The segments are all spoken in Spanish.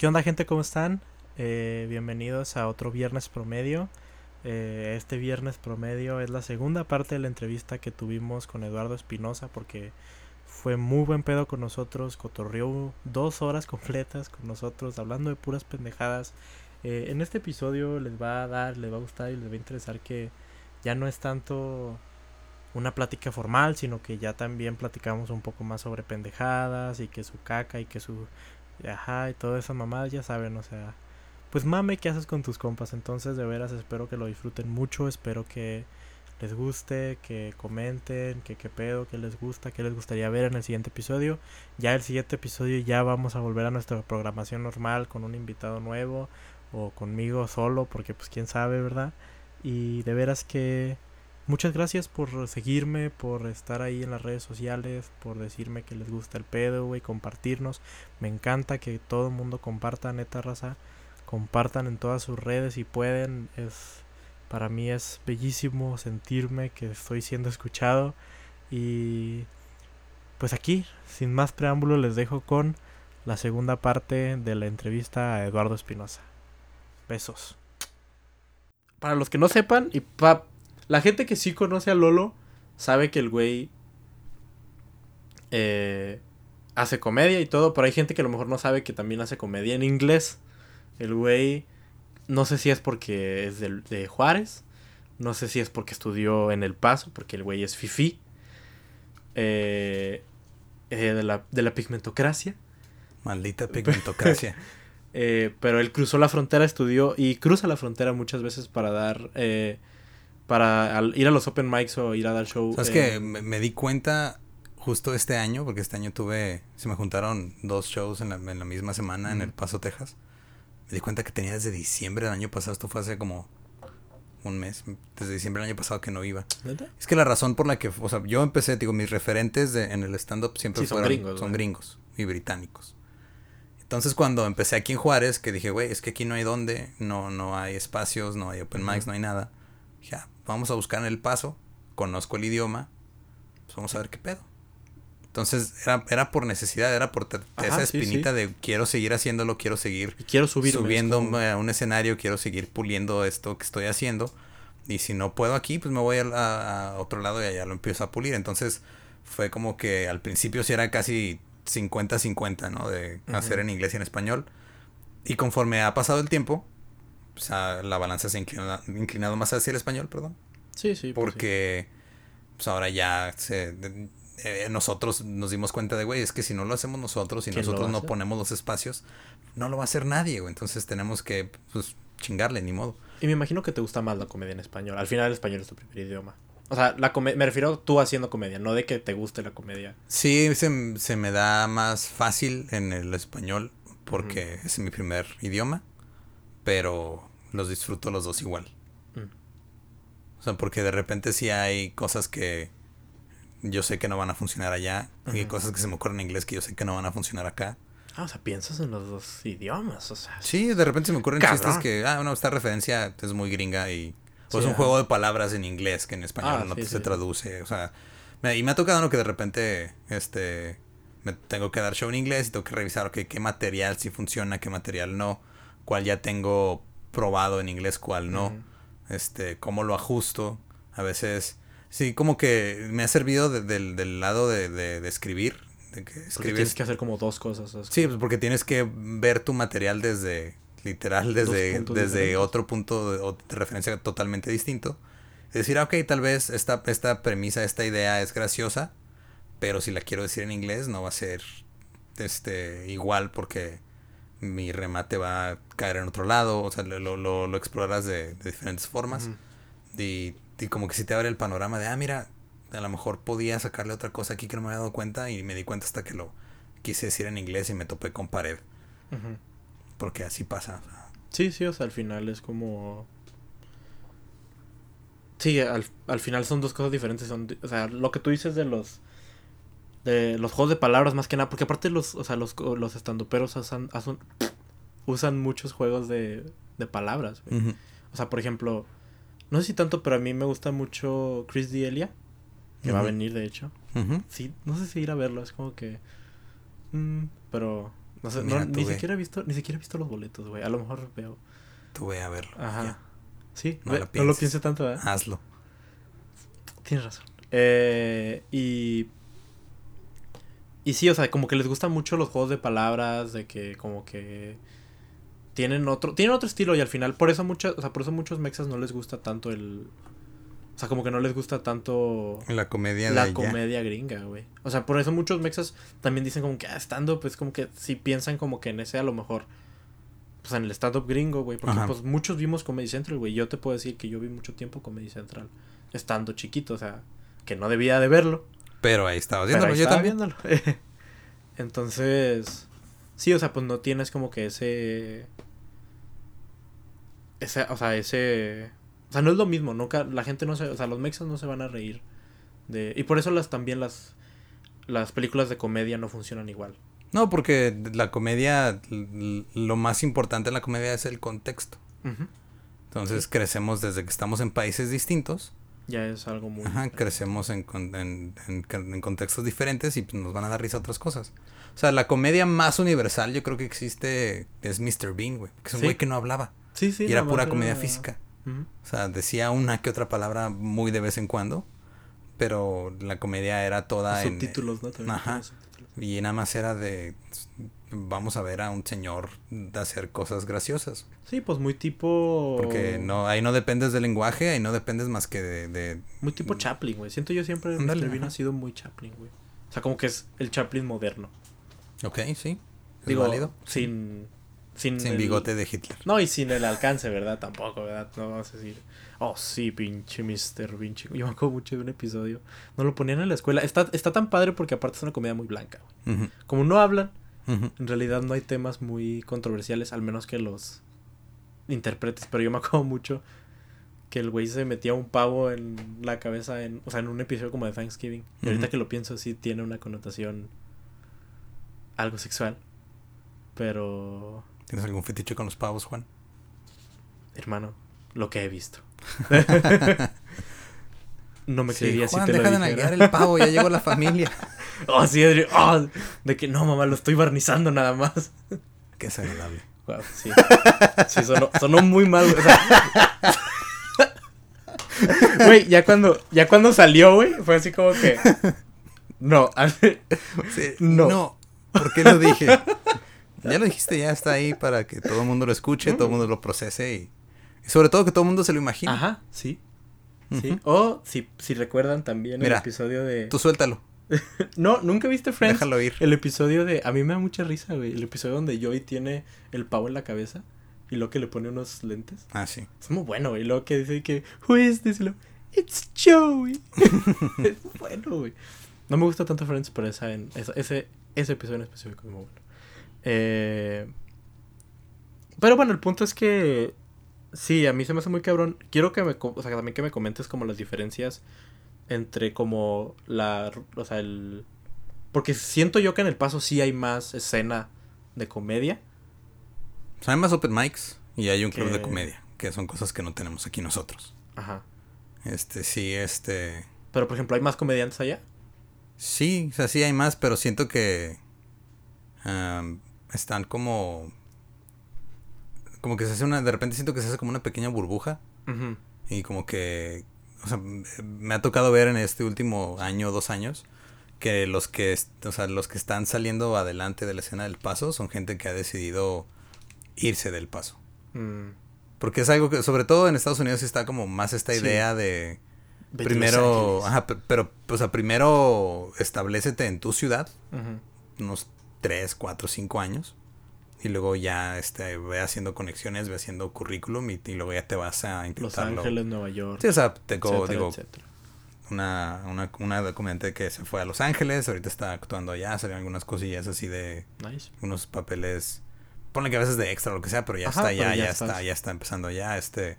¿Qué onda gente? ¿Cómo están? Eh, bienvenidos a otro viernes promedio. Eh, este viernes promedio es la segunda parte de la entrevista que tuvimos con Eduardo Espinosa porque fue muy buen pedo con nosotros, cotorreó dos horas completas con nosotros hablando de puras pendejadas. Eh, en este episodio les va a dar, les va a gustar y les va a interesar que ya no es tanto una plática formal, sino que ya también platicamos un poco más sobre pendejadas y que su caca y que su ajá y toda esa mamada, ya saben, o sea, pues mame qué haces con tus compas, entonces de veras espero que lo disfruten mucho, espero que les guste, que comenten, que qué pedo, que les gusta, que les gustaría ver en el siguiente episodio. Ya el siguiente episodio ya vamos a volver a nuestra programación normal con un invitado nuevo o conmigo solo, porque pues quién sabe, ¿verdad? Y de veras que muchas gracias por seguirme, por estar ahí en las redes sociales, por decirme que les gusta el pedo, güey, compartirnos. Me encanta que todo el mundo comparta, neta raza. Compartan en todas sus redes si pueden. Es para mí es bellísimo sentirme que estoy siendo escuchado y pues aquí, sin más preámbulo, les dejo con la segunda parte de la entrevista a Eduardo Espinosa. Besos. Para los que no sepan, y pa la gente que sí conoce a Lolo sabe que el güey eh, hace comedia y todo, pero hay gente que a lo mejor no sabe que también hace comedia en inglés. El güey, no sé si es porque es de, de Juárez, no sé si es porque estudió en El Paso, porque el güey es fifi. Eh, eh, de, la, de la pigmentocracia. Maldita pigmentocracia. eh, pero él cruzó la frontera, estudió y cruza la frontera muchas veces para dar para al, ir a los open mics o ir a dar show. ¿Sabes que me, me, di cuenta justo este año? Porque este año tuve, se me juntaron dos shows en la, en la misma semana uh -huh. en El Paso, Texas. Me di cuenta que tenía desde diciembre del año pasado, esto fue hace como un mes, desde diciembre del año pasado que no iba. ¿Neta? Es que la razón por la que, o sea, yo empecé, digo, mis referentes de, en el stand-up siempre sí, son fueron, gringos, son gringos y británicos. Entonces cuando empecé aquí en Juárez, que dije, güey, es que aquí no hay dónde, no, no hay espacios, no hay open mics, uh -huh. no hay nada. Ya, vamos a buscar en el paso, conozco el idioma, pues vamos a ver qué pedo. Entonces era, era por necesidad, era por Ajá, esa espinita sí, sí. de quiero seguir haciéndolo, quiero seguir y quiero subir subiendo a un escenario, quiero seguir puliendo esto que estoy haciendo. Y si no puedo aquí, pues me voy a, a otro lado y allá lo empiezo a pulir. Entonces fue como que al principio sí era casi 50-50, ¿no? De uh -huh. hacer en inglés y en español. Y conforme ha pasado el tiempo, o sea, la balanza se ha inclinado, inclinado más hacia el español, perdón. Sí, sí. Porque sí. pues ahora ya se, eh, nosotros nos dimos cuenta de, güey, es que si no lo hacemos nosotros y nosotros no ponemos los espacios, no lo va a hacer nadie, güey. Entonces tenemos que, pues, chingarle, ni modo. Y me imagino que te gusta más la comedia en español. Al final el español es tu primer idioma. O sea, la me refiero a tú haciendo comedia, no de que te guste la comedia. Sí, se, se me da más fácil en el español porque uh -huh. es mi primer idioma, pero los disfruto los dos igual. -huh. O sea, porque de repente sí hay cosas que yo sé que no van a funcionar allá uh -huh. y hay cosas que se me ocurren en inglés que yo sé que no van a funcionar acá. Ah, o sea, piensas en los dos idiomas, o sea. Sí, de repente se me ocurren cabrón. chistes que, ah, bueno, esta referencia es muy gringa y pues sí, un juego de palabras en inglés que en español ah, no sí, se sí. traduce. O sea, me, y me ha tocado ¿no? que de repente este me tengo que dar show en inglés y tengo que revisar qué material sí funciona, qué material no, cuál ya tengo probado en inglés, cuál no, uh -huh. este, cómo lo ajusto. A veces, sí, como que me ha servido de, de, del lado de, de, escribir. De que escribes... tienes que hacer como dos cosas. Sí, pues porque tienes que ver tu material desde literal desde, desde otro punto de, de, referencia totalmente distinto. Decir, ah, ok, tal vez esta, esta premisa, esta idea es graciosa, pero si la quiero decir en inglés no va a ser este igual porque mi remate va a caer en otro lado, o sea, lo, lo, lo explorarás de, de, diferentes formas. Y, y, como que si te abre el panorama de, ah, mira, a lo mejor podía sacarle otra cosa aquí que no me había dado cuenta y me di cuenta hasta que lo quise decir en inglés y me topé con pared. Uh -huh porque así pasa. Sí, sí, o sea, al final es como... Sí, al, al final son dos cosas diferentes. Son, o sea, lo que tú dices de los de los juegos de palabras más que nada, porque aparte los, o sea, los, los estandoperos usan, usan, usan muchos juegos de, de palabras. Uh -huh. O sea, por ejemplo, no sé si tanto, pero a mí me gusta mucho Chris D'Elia, que uh -huh. va a venir de hecho. Uh -huh. Sí, no sé si ir a verlo, es como que... Mm, pero No sé, ni siquiera he visto, ni siquiera he visto los boletos, güey. A lo mejor veo. Tú ve a verlo. Ajá. Sí, no, lo, piense tanto, ¿eh? Hazlo. Tienes razón. Eh, y. Y sí, o sea, como que les gustan mucho los juegos de palabras, de que como que tienen otro, tienen otro estilo y al final, por eso muchas, o sea, por eso muchos mexas no les gusta tanto el, o sea, como que no les gusta tanto la comedia la comedia gringa, güey. O sea, por eso muchos mexas también dicen como que ah, stand up, pues como que si piensan como que en ese a lo mejor pues en el stand up gringo, güey, porque pues muchos vimos Comedy Central, güey. Yo te puedo decir que yo vi mucho tiempo Comedy Central estando chiquito, o sea, que no debía de verlo. Pero ahí estaba viéndolo, yo estaba viéndolo. Entonces, sí, o sea, pues no tienes como que ese ese, o sea, ese... O sea, no es lo mismo, nunca, la gente no se, o sea, los mexas no se van a reír de... Y por eso las también las, las películas de comedia no funcionan igual. No, porque la comedia, lo más importante en la comedia es el contexto. Entonces crecemos desde que estamos en países distintos. Ya es algo muy... Ajá, crecemos en, en, en, contextos diferentes y pues, nos van a dar risa otras cosas. O sea, la comedia más universal yo creo que existe es Mr. Bean, güey. Que es un güey que no hablaba. Sí, sí. Y era pura comedia física. O sea, decía una que otra palabra muy de vez en cuando, pero la comedia era toda en... Subtítulos, ¿no? Ajá. Y nada más era de... Vamos a ver a un señor hacer cosas graciosas. Sí, pues muy tipo... Porque no, ahí no dependes del lenguaje, ahí no dependes más que de... Muy tipo Chaplin, güey. Siento yo siempre Mr. Bean ha sido muy Chaplin, güey. O sea, como que es el Chaplin moderno. Ok, sí. Digo, válido? sin sin, bigote de Hitler. No, y sin el alcance, ¿verdad? Tampoco, ¿verdad? No vamos a decir, oh sí, pinche Mr. Pinche. Yo me acuerdo mucho de un episodio. No lo ponían en la escuela. Está, está tan padre porque aparte es una comedia muy blanca. Como no hablan, en realidad no hay temas muy controversiales, al menos que los interpretes. Pero yo me acuerdo mucho que el güey se metía un pavo en la cabeza, en, o sea, en un episodio como de Thanksgiving. Y ahorita que lo pienso, sí tiene una connotación algo sexual. Pero ¿Tienes algún fetiche con los pavos, Juan? Hermano, lo que he visto. no me creería si te deja lo de el pavo, ya llegó la familia. oh, sí, Adri. Oh, de que no, mamá, lo estoy barnizando nada más. Qué desagradable. Wow, sí. Sí, sonó, sonó muy mal. Güey, ya cuando, ya cuando salió, güey, fue así como que. No, sí, no. No, ¿por qué lo dije? Ya lo dijiste, ya está ahí para que todo el mundo lo escuche, todo el mundo lo procese y, sobre todo que todo el mundo se lo imagine. Ajá, sí. Sí. O si, si recuerdan también el episodio de. Tú suéltalo. no, nunca viste Friends. Déjalo ir. El episodio de. A mí me da mucha risa, güey. El episodio donde Joey tiene el pavo en la cabeza y luego que le pone unos lentes. Ah, sí. Es muy bueno, güey. Y luego que dice que. Who is this? It's Joey. es bueno, güey. No me gusta tanto Friends, pero esa en, ese, ese episodio en específico es muy bueno. Eh, pero bueno, el punto es que sí, a mí se me hace muy cabrón. Quiero que me, o sea, también que me comentes como las diferencias entre como la, o sea, el... Porque siento yo que en el paso sí hay más escena de comedia. O sea, hay más open mics y hay un club de comedia, que son cosas que no tenemos aquí nosotros. Ajá. Este, sí, este... Pero, por ejemplo, ¿hay más comediantes allá? Sí, o sea, sí hay más, pero siento que están como como que se hace una de repente siento que se hace como una pequeña burbuja. Y como que o sea, me ha tocado ver en este último año dos años que los que o sea, los que están saliendo adelante de la escena del paso son gente que ha decidido irse del paso. Mm. porque es algo que sobre todo en Estados Unidos está como más esta idea de primero ajá, pero o sea primero establecete en tu ciudad unos 3, 4, 5 años. Y luego ya este, ve haciendo conexiones, ve haciendo currículum y, luego ya te vas a intentarlo. Los Ángeles, Nueva York. Sí, o sea, tengo, digo, una, una, una documente que se fue a Los Ángeles, ahorita está actuando allá, salieron algunas cosillas así de unos papeles, ponle que a veces de extra o lo que sea, pero ya está ya, ya, está, ya está empezando ya, este,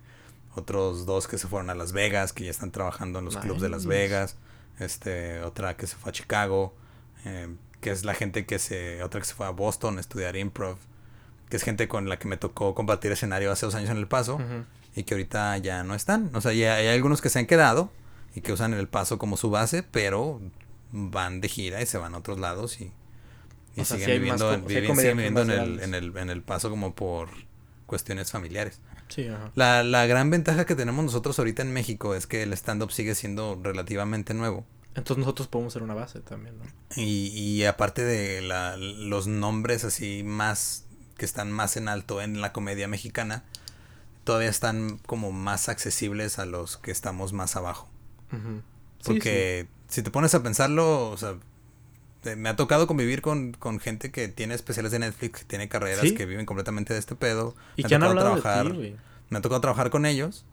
otros dos que se fueron a Las Vegas, que ya están trabajando en los clubs de Las Vegas, este, otra que se fue a Chicago, eh, que es la gente que se, otra que se fue a Boston a estudiar improv, que es gente con la que me tocó compartir escenario hace dos años en El Paso y que ahorita ya no están. O sea, ya hay algunos que se han quedado y que usan El Paso como su base, pero van de gira y se van a otros lados y, Y siguen viviendo, en, el, en, el, en el paso como por cuestiones familiares. Sí, ajá. La, la gran ventaja que tenemos nosotros ahorita en México es que el stand-up sigue siendo relativamente nuevo. Entonces nosotros podemos ser una base también, ¿no? Y, y aparte de la, los nombres así más que están más en alto en la comedia mexicana, todavía están como más accesibles a los que estamos más abajo. Porque si te pones a pensarlo, o sea, me ha tocado convivir con, con gente que tiene especiales de Netflix, que tiene carreras, que viven completamente de este pedo. Y me que han hablado trabajar, de ti, Me ha tocado trabajar con ellos.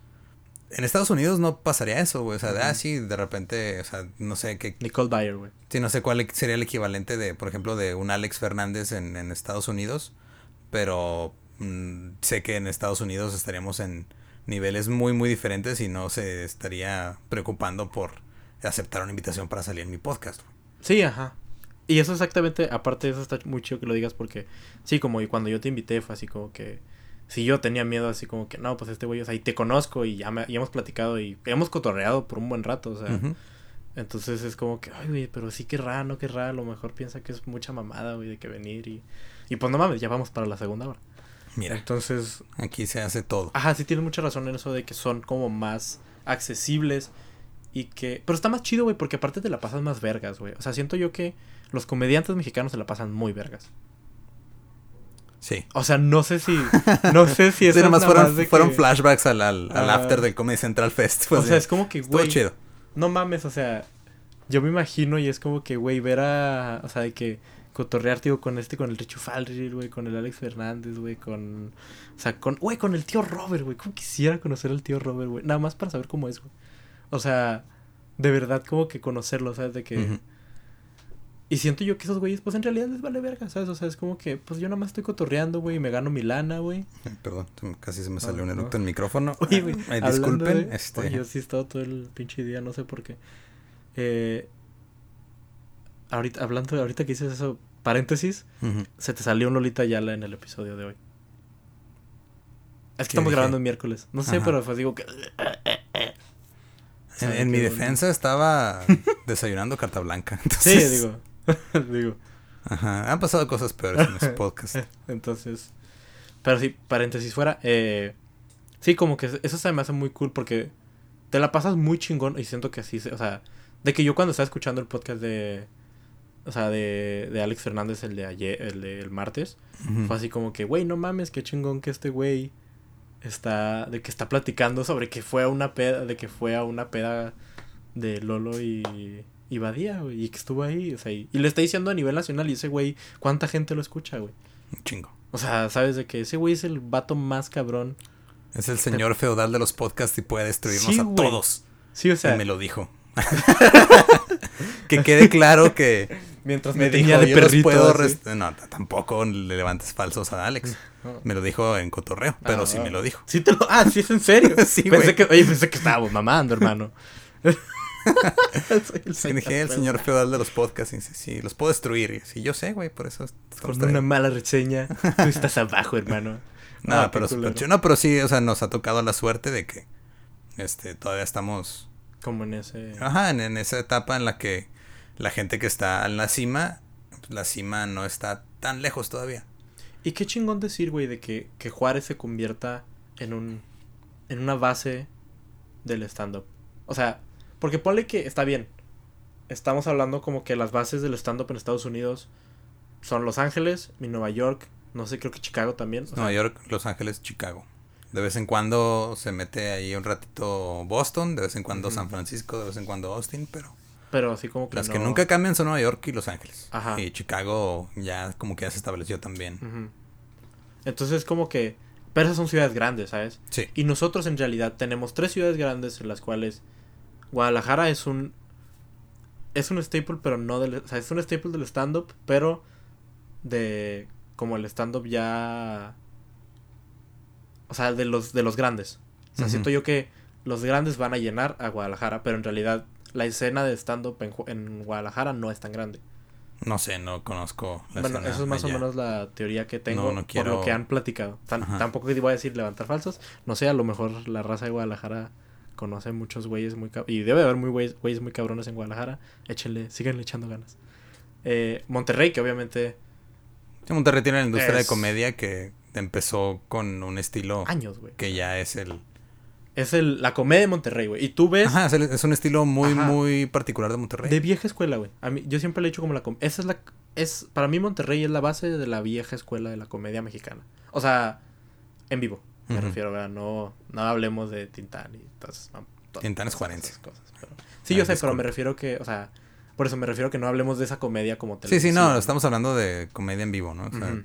En Estados Unidos no pasaría eso, güey. O sea, de, ah, sí, de repente, o sea, no sé qué. Nicole Dyer, güey. Sí, no sé cuál sería el equivalente de, por ejemplo, de un Alex Fernández en, en Estados Unidos. Pero mm, sé que en Estados Unidos estaríamos en niveles muy, muy diferentes y no se estaría preocupando por aceptar una invitación para salir en mi podcast. Sí, ajá. Y eso exactamente, aparte de eso está muy chido que lo digas porque, sí, como y cuando yo te invité fue así como que, si yo tenía miedo así como que, no, pues este güey, o sea, y te conozco y ya, me, hemos platicado y hemos cotorreado por un buen rato, o sea. Entonces es como que, ay, güey, pero sí que raro, no que raro, a lo mejor piensa que es mucha mamada, güey, de que venir y... Y pues no mames, ya vamos para la segunda hora. Mira. Entonces... Aquí se hace todo. Ajá, sí tienes mucha razón en eso de que son como más accesibles y que... Pero está más chido, güey, porque aparte te la pasas más vergas, güey. O sea, siento yo que los comediantes mexicanos se la pasan muy vergas. Sí. O sea, no sé si. No sé si es. sí, más fueron, fueron flashbacks al, al, after del Comedy Central Fest. o sea, es como que, güey. chido. No mames, o sea. Yo me imagino y es como que, güey, ver a. O sea, de que cotorrear, tío, con este, con el Richo Falri, güey, con el Alex Fernández, güey, con. O sea, con. Güey, con el tío Robert, güey. Como quisiera conocer al tío Robert, güey. Nada más para saber cómo es, güey. O sea, de verdad, como que conocerlo, ¿sabes? De que. Y siento yo que esos güeyes, pues en realidad les vale verga, ¿sabes? O sea, es como que, pues yo nada más estoy cotorreando, güey, y me gano mi lana, güey. Perdón, casi se me salió un eructo en el micrófono. Oye, güey. disculpen. este... Oye, yo sí he estado todo el pinche día, no sé por qué. Eh, ahorita, hablando de ahorita que dices eso, paréntesis, se te salió un Lolita Yala en el episodio de hoy. Es que estamos grabando el miércoles. No sé, pero pues digo que. En, mi defensa estaba desayunando carta blanca. Sí, digo. Digo. Ajá, han pasado cosas peores en ese podcast. Entonces, pero sí, paréntesis fuera, eh, sí, como que eso se me hace muy cool porque te la pasas muy chingón y siento que así, o sea, de que yo cuando estaba escuchando el podcast de, o sea, de, de Alex Fernández, el de ayer, el del martes, fue así como que, güey, no mames, qué chingón que este güey está, de que está platicando sobre que fue a una peda, de que fue a una peda de Lolo y y Badía, güey, y que estuvo ahí, o sea, y, le está diciendo a nivel nacional y ese güey, ¿cuánta gente lo escucha, güey? Un chingo. O sea, sabes de que ese güey es el vato más cabrón. Es el señor feudal de los podcasts y puede destruirnos a todos. Sí, o sea. me lo dijo. que quede claro que mientras me tenía de perrito. no, tampoco le levantes falsos a Alex. Me lo dijo en cotorreo, pero sí me lo dijo. Sí te lo, ah, sí es en serio. sí, pensé que, oye, pensé que estábamos mamando, hermano. El, el señor feudal de los podcasts. Y sí, los puedo destruir. Sí, yo sé, güey, por eso. Con una mala reseña, tú estás abajo, hermano. No, pero, no, pero sí, o sea, nos ha tocado la suerte de que este todavía estamos. Como en ese. Ajá, en, esa etapa en la que la gente que está en la cima, la cima no está tan lejos todavía. Y qué chingón decir, güey, de que, que Juárez se convierta en un. en una base del stand-up. O sea, porque ponle que está bien. Estamos hablando como que las bases del stand-up en Estados Unidos son Los Ángeles y Nueva York. No sé, creo que Chicago también. Nueva York, Los Ángeles, Chicago. De vez en cuando se mete ahí un ratito Boston, de vez en cuando San Francisco, de vez en cuando Austin, pero... Pero así como que Las que nunca cambian son Nueva York y Los Ángeles. Ajá. Y Chicago ya como que ya se estableció también. Entonces como que... Pero esas son ciudades grandes, ¿sabes? Sí. Y nosotros en realidad tenemos tres ciudades grandes en las cuales Guadalajara es un. Es un staple, pero no del. O sea, es un staple del stand-up, pero de. Como el stand-up ya. O sea, de los, de los grandes. O sea, siento yo que los grandes van a llenar a Guadalajara, pero en realidad la escena de stand-up en, Guadalajara no es tan grande. No sé, no conozco la Bueno, eso es más o menos la teoría que tengo por lo que han platicado. tampoco voy a decir levantar falsos. No sé, a lo mejor la raza de Guadalajara conoce muchos güeyes muy y debe haber muy güeyes, muy cabrones en Guadalajara. Échenle, síganle echando ganas. Eh, Monterrey, que obviamente Monterrey tiene la industria de comedia que empezó con un estilo... Años, güey. Que ya es el... Es el, la comedia de Monterrey, güey. Y tú ves... Ajá, es, un estilo muy, muy particular de Monterrey. De vieja escuela, güey. A mí, yo siempre le he dicho como la... Esa es la... Es, para mí Monterrey es la base de la vieja escuela de la comedia mexicana. O sea, en vivo. Me refiero, ¿verdad? No, no hablemos de Tintán y todas, Tintán es juarense. Cosas, Sí, yo sé, pero me refiero que, o sea, por eso me refiero que no hablemos de esa comedia como televisión. Sí, sí, no, estamos hablando de comedia en vivo, ¿no? O sea,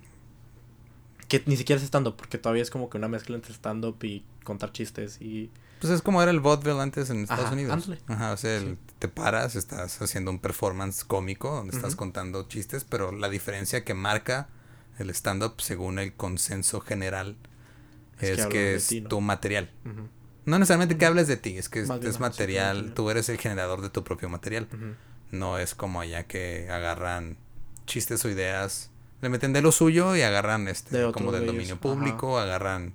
Que ni siquiera es stand-up, porque todavía es como que una mezcla entre stand-up y contar chistes y... Pues es como era el vaudeville antes en Estados Unidos. Ajá, o sea, te paras, estás haciendo un performance cómico donde estás contando chistes, pero la diferencia que marca el stand-up según el consenso general es, que, es tu material. No necesariamente que hables de ti, es que es, material, tú eres el generador de tu propio material. No es como allá que agarran chistes o ideas, le meten de lo suyo y agarran este como del dominio público, agarran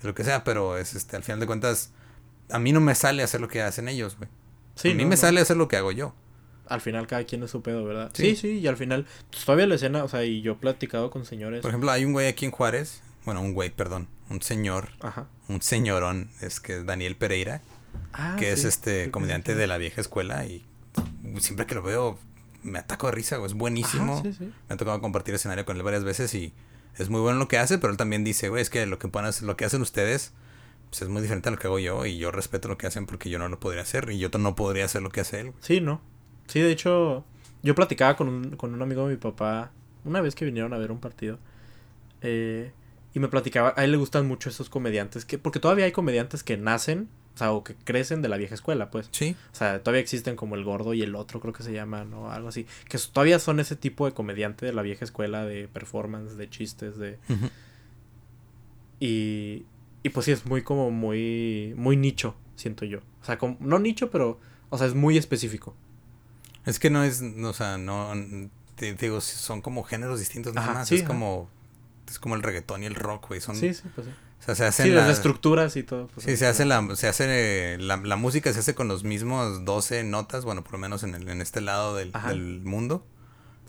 de lo que sea, pero es este al final de cuentas a mí no me sale hacer lo que hacen ellos, güey. a mí me sale hacer lo que hago yo. Al final cada quien es su pedo, ¿verdad? Sí, sí, y al final pues, todavía la escena, o sea, y yo he platicado con señores. Por ejemplo, hay un güey aquí en Juárez, bueno, un güey, perdón, un señor, un señorón, es que es Daniel Pereira, ah, que es este comediante de la vieja escuela y siempre que lo veo me ataco de risa, güey, es buenísimo. me ha tocado compartir escenario con él varias veces y es muy bueno lo que hace, pero él también dice, güey, es que lo que hacer, lo que hacen ustedes pues es muy diferente a lo que hago yo y yo respeto lo que hacen porque yo no lo podría hacer y yo no podría hacer lo que hace él. Sí, no. Sí, de hecho, yo platicaba con un, con un amigo de mi papá una vez que vinieron a ver un partido. Eh, y me platicaba, a él le gustan mucho esos comediantes, que porque todavía hay comediantes que nacen, o sea, o que crecen de la vieja escuela, pues. Sí. O sea, todavía existen como el gordo y el otro, creo que se llama, ¿no? Algo así. Que todavía son ese tipo de comediante de la vieja escuela, de performance, de chistes, de... Y... Y pues sí, es muy como muy... Muy nicho, siento yo. O sea, como, no nicho, pero... O sea, es muy específico. Es que no es, o sea, no... Te, digo, son como géneros distintos nada más. es como es como el reggaetón y el rock, güey. Son, sí, sí, pues sí. O sea, se hacen sí, las estructuras y todo. Pues, sí, se hace la, se hace la, la, música se hace con los mismos 12 notas, bueno, por lo menos en, el, en este lado del, del mundo,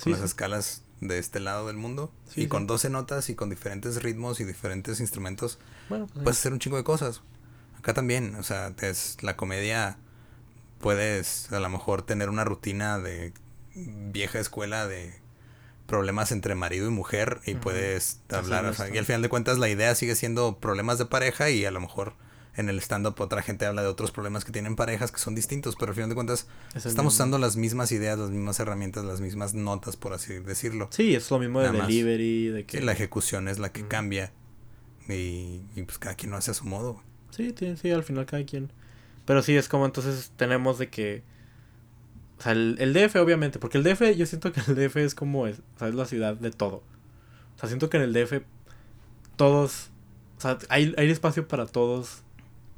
con las escalas de este lado del mundo, y con 12 notas y con diferentes ritmos y diferentes instrumentos, bueno, pues puedes hacer un chingo de cosas. Acá también, o sea, es la comedia, puedes a lo mejor tener una rutina de vieja escuela de problemas entre marido y mujer y puedes hablar, o sea, y al final de cuentas la idea sigue siendo problemas de pareja y a lo mejor en el stand-up otra gente habla de otros problemas que tienen parejas que son distintos, pero al final de cuentas estamos usando las mismas ideas, las mismas herramientas, las mismas notas, por así decirlo. Sí, es lo mismo de delivery, de que... la ejecución es la que cambia y, pues cada quien lo hace a su modo. Sí, sí, al final cada quien. Pero sí, es como entonces tenemos de que o sea, el, DF obviamente, porque el DF, yo siento que el DF es como, es, o sea, es la ciudad de todo. O sea, siento que en el DF todos, o sea, hay, hay espacio para todos,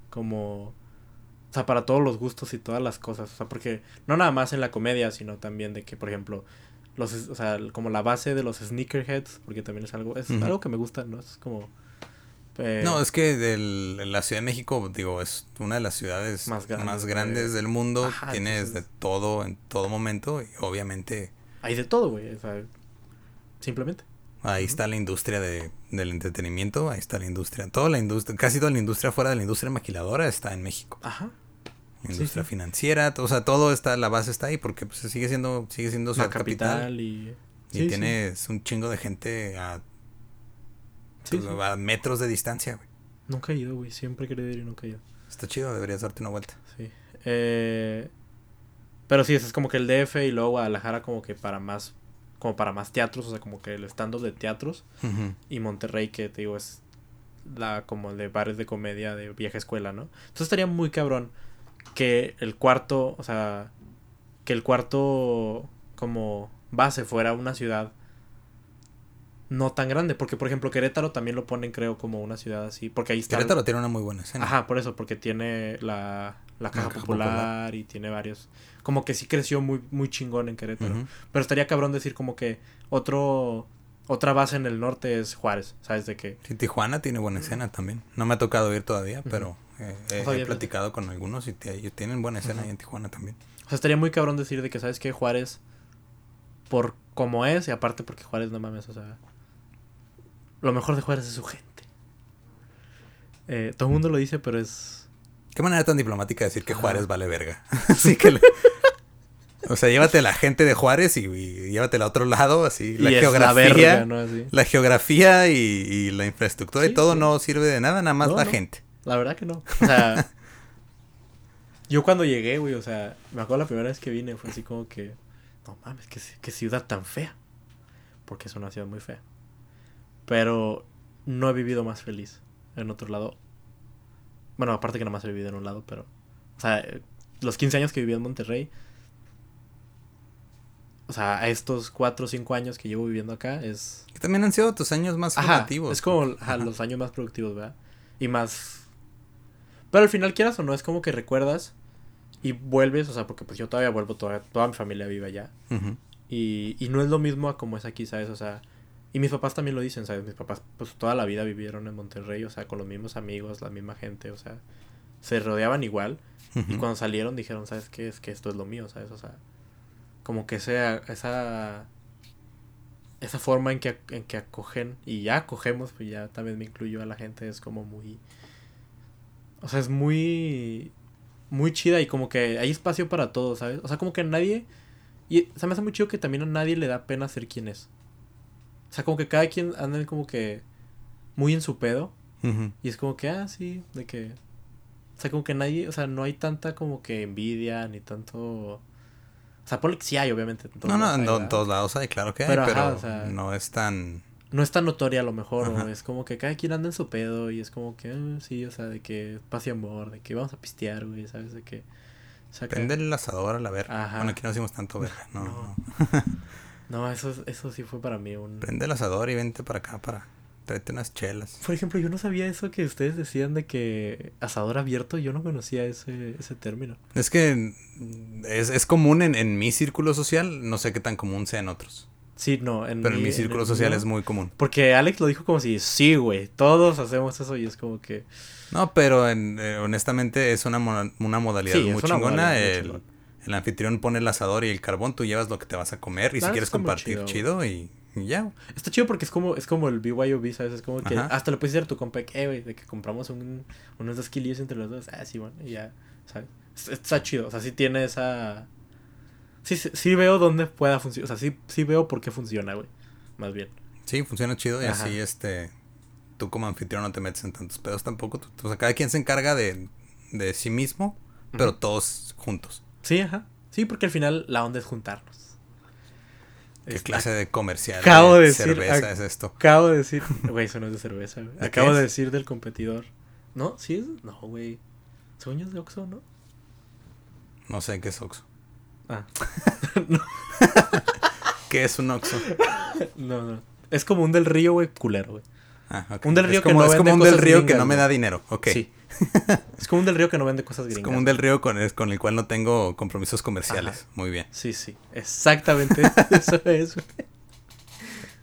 como, o sea, para todos los gustos y todas las cosas. O sea, porque no nada más en la comedia, sino también de que, por ejemplo, los, o sea, como la base de los sneakerheads, porque también es algo, es algo que me gusta, ¿no? Es como eh, no, es que del, la Ciudad de México, digo, es una de las ciudades más, grandes del mundo. Tienes de todo en todo momento y obviamente... Hay de todo, güey. simplemente. Ahí está la industria de, del entretenimiento, ahí está la industria. Toda la industria, casi toda la industria fuera de la industria maquiladora está en México. Ajá. industria financiera, o sea, todo está, la base está ahí porque pues, sigue siendo, sigue siendo ciudad capital, y, y tienes un chingo de gente a pues, a metros de distancia, güey. Nunca he ido, güey. Siempre he querido ir y nunca he ido. Está chido, deberías darte una vuelta. Sí. Eh, pero sí, es como que el DF y luego Guadalajara como que para más como para más teatros, o sea, como que el stand de teatros y Monterrey que te digo es la como el de bares de comedia de vieja escuela, ¿no? Entonces estaría muy cabrón que el cuarto, o sea, que el cuarto como base fuera una ciudad no tan grande. Porque, por ejemplo, Querétaro también lo ponen, creo, como una ciudad así. Porque ahí está. Querétaro tiene una muy buena escena. Ajá, por eso, porque tiene la, la caja, popular, y tiene varios. Como que sí creció muy, muy chingón en Querétaro. Pero estaría cabrón decir como que otro. Otra base en el norte es Juárez, ¿sabes de qué? Sí, Tijuana tiene buena escena también. No me ha tocado ir todavía, pero eh, he, platicado con algunos y tienen buena escena ahí en Tijuana también. O sea, estaría muy cabrón decir de que, ¿sabes qué? Juárez, por como es, y aparte porque Juárez, no mames, o sea, lo mejor de Juárez es su gente. Eh, todo el mundo lo dice, pero es... Qué manera tan diplomática de decir que Juárez vale verga. Así que... O sea, llévate la gente de Juárez y, y llévatela a otro lado, así. La geografía. La, la geografía y, la infraestructura y todo no sirve de nada, nada más la gente. La verdad que no. O sea, yo cuando llegué, güey, o sea, me acuerdo la primera vez que vine, fue así como que, no mames, qué, qué ciudad tan fea. Porque es una ciudad muy fea. Pero no he vivido más feliz en otro lado. Bueno, aparte que nada más he vivido en un lado, pero. O sea, los 15 años que viví en Monterrey o sea, a estos cuatro o cinco años que llevo viviendo acá es... Que también han sido tus años más productivos. Es como los años más productivos, ¿verdad? Y más... Pero al final, quieras o no, es como que recuerdas y vuelves, o sea, porque pues yo todavía vuelvo, toda, toda mi familia vive allá. y, y no es lo mismo a como es aquí, ¿sabes? O sea, y mis papás también lo dicen, ¿sabes? Mis papás pues toda la vida vivieron en Monterrey, o sea, con los mismos amigos, la misma gente, o sea, se rodeaban igual. Y cuando salieron dijeron, ¿sabes qué? Es que esto es lo mío, ¿sabes? O sea, como que sea esa esa forma en que, en que acogen y ya acogemos, pues ya también me incluyo a la gente, es como muy o sea, es muy muy chida y como que hay espacio para todos, ¿sabes? O sea, como que nadie y se me hace muy chido que también a nadie le da pena ser quien es. O sea, como que cada quien anda como que muy en su pedo. Y es como que, ah, sí, de que... O sea, como que nadie, o sea, no hay tanta como que envidia, ni tanto o sea, sí hay, obviamente. no, no, en todos lados hay, claro que hay, pero, no es tan... No es tan notoria a lo mejor, o es como que cada quien anda en su pedo y es como que, ah, sí, o sea, de que pase amor, de que vamos a pistear, güey, ¿sabes? De que... O Prende el asador a la verga. Bueno, aquí no hacemos tanto verga, no. No, no eso, eso sí fue para mí un... Prende el asador y vente para acá para tráete unas chelas. Por ejemplo, yo no sabía eso que ustedes decían de que asador abierto, yo no conocía ese, ese término. Es que es, es común en, en, mi círculo social, no sé qué tan común sea en otros. Sí, no, en Pero en mi círculo social es muy común. Porque Alex lo dijo como si, sí, güey, todos hacemos eso y es como que... No, pero en, eh, honestamente es una, una modalidad muy chingona. el, el, anfitrión pone el asador y el carbón, tú llevas lo que te vas a comer y si quieres compartir, chido y ya. Está chido porque es como, es como el BYOB, ¿sabes? Es como que hasta le puedes decir a tu compa, eh, güey, de que compramos un, unos dos kilillos entre los dos. Ah, sí, bueno, y ya, ¿sabes? Está chido, o sea, sí tiene esa... Sí, sí, veo dónde pueda funcionar, o sea, sí, sí veo por qué funciona, güey, más bien. Sí, funciona chido y así, este, tú como anfitrión no te metes en tantos pedos tampoco. o sea, cada quien se encarga de, de sí mismo, pero todos juntos. Sí, ajá. Sí, porque al final la onda es juntarnos. ¿Qué clase de comercial acabo de, decir, cerveza es esto? Acabo de decir. Güey, eso no es de cerveza, güey. Acabo de decir del competidor. ¿No? ¿Sí es? No, güey. ¿Sueños de Oxxo, no? No sé qué es Oxxo. Ah. ¿Qué es un Oxxo? no, no. Es como un del río, güey, culero, güey. Ah, okay. Un del río es como, que no es como un del río que no me da dinero. Ok. Sí. Es como un del río que no vende cosas gringas. Es como un del río con el, con el cual no tengo compromisos comerciales. Muy bien. Sí, sí. Exactamente. eso es.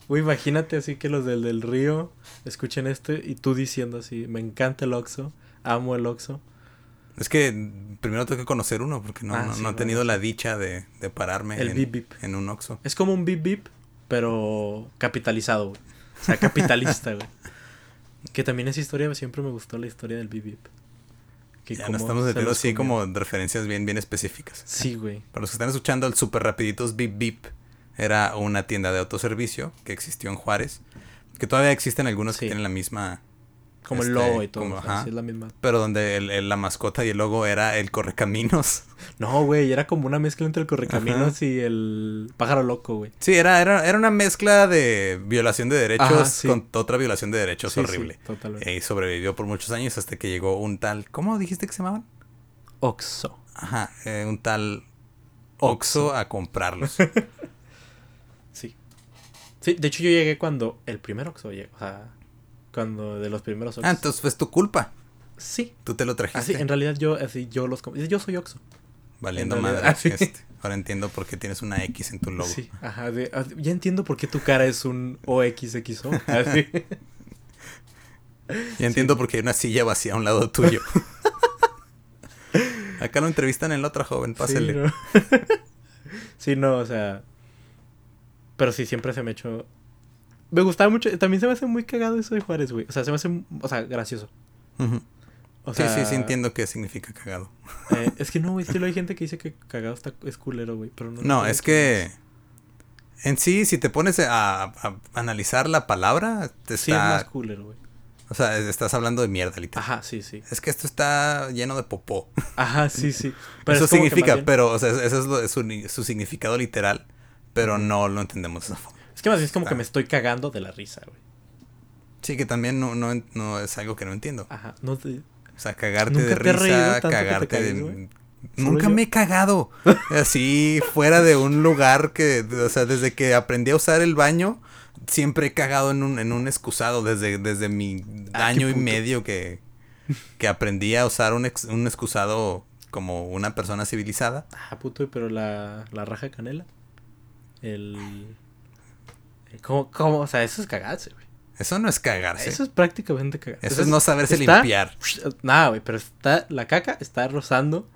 Uy, imagínate así que los del del río escuchen esto y tú diciendo así, me encanta el Oxxo, amo el Oxxo. Es que primero tengo que conocer uno porque no, ah, no, he tenido la dicha de, de pararme en, en, un Oxxo. Es como un bip bip, pero capitalizado, güey. O sea, capitalista, güey. Que también esa historia, siempre me gustó la historia del Bip Que ya nos estamos metiendo así como referencias bien, bien específicas. Sí, güey. Para los que están escuchando, el Super Rapiditos Bip Bip era una tienda de autoservicio que existió en Juárez. Que todavía existen algunos que tienen la misma como el logo y todo. es la misma. Pero donde el, la mascota y el logo era el correcaminos. No, güey, era como una mezcla entre el correcaminos y el pájaro loco, güey. Sí, era, era, era una mezcla de violación de derechos con otra violación de derechos horrible. totalmente. Y sobrevivió por muchos años hasta que llegó un tal. ¿Cómo dijiste que se llamaban? Oxo. Ajá, eh, un tal Oxo a comprarlos. sí. Sí, de hecho yo llegué cuando el primer Oxo llegó. O sea cuando de los primeros Oxos. Ah, entonces fue tu culpa. Sí. Tú te lo trajiste. Así, en realidad yo, así, yo los yo soy Oxo. Valiendo madre. Este. Ahora entiendo por qué tienes una X en tu logo. Sí, ajá. Ah, ya entiendo por qué tu cara es un OXXO. Así. ya entiendo por qué hay una silla vacía a un lado tuyo. Acá lo entrevistan en la otra joven, pásale. Sí no. sí, no, o sea. Pero sí, siempre se me echó me gustaba mucho. También se me hace muy cagado eso de Juárez, güey. O sea, se me hace, o sea, gracioso. o sea, sí, sí, sí entiendo qué significa cagado. Eh, es que no, güey, es que hay gente que dice que cagado está, es culero, güey. Pero no, no es que... En sí, si te pones a, analizar la palabra, te está... Sí, es más culero, güey. O sea, estás hablando de mierda, literal. Ajá, sí, sí. Es que esto está lleno de popó. Ajá, sí, sí. eso significa, pero, o sea, eso es, lo, su, significado literal, pero no lo entendemos de esa forma. Que más es como que me estoy cagando de la risa, güey. Sí, que también no, no, no es algo que no entiendo. Ajá, no te... O sea, cagarte de risa, cagarte de... Nunca me he cagado. Así, fuera de un lugar que, o sea, desde que aprendí a usar el baño, siempre he cagado en un, en un excusado desde, desde mi ah, año y medio que, que aprendí a usar un, un excusado como una persona civilizada. Ah, puto, pero la, la raja canela. El. ¿Cómo, ¿Cómo? O sea, eso es cagarse, güey. Eso no es cagarse. Eso es prácticamente cagarse. Eso es no saberse limpiar. Nada, güey, pero está. La caca está rozando.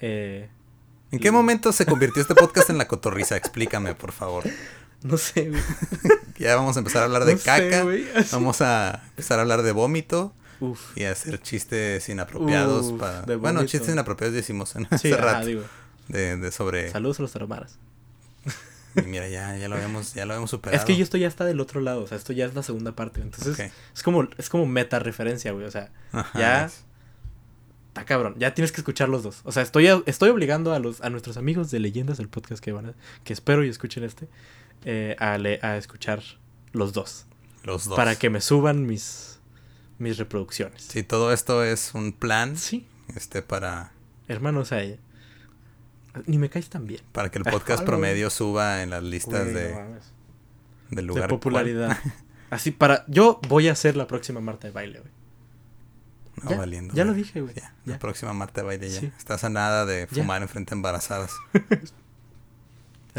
Eh, ¿En qué momento se convirtió este podcast en la cotorriza? Explícame, por favor. No sé, güey. ya vamos a empezar a hablar de caca. vamos a empezar a hablar de vómito. Uf. Y hacer chistes inapropiados. para... Bueno, chistes inapropiados decimos en sí, rato. Digo. De, de, sobre. Saludos a los taromaras. Y mira, ya, ya lo habíamos, ya lo habíamos superado. Es que yo esto ya está del otro lado, o sea, esto ya es la segunda parte. Entonces, es como, es como meta referencia, güey. O sea, ya. Está cabrón. Ya tienes que escuchar los dos. O sea, estoy, estoy obligando a los, a nuestros amigos de leyendas del podcast que van a, que espero y escuchen este. Eh, a, a escuchar los dos. Los dos. Para que me suban mis, mis reproducciones. Sí, todo esto es un plan. Sí. Este, para... Hermanos, a Ni me caes tan bien. Para que el podcast promedio suba en las listas de... del lugar. De popularidad. Así para... Yo voy a ser la próxima Marta de baile, güey. No, valiendo. Ya lo dije, güey. La próxima Marta de baile ya. Estás a nada de fumar enfrente embarazadas.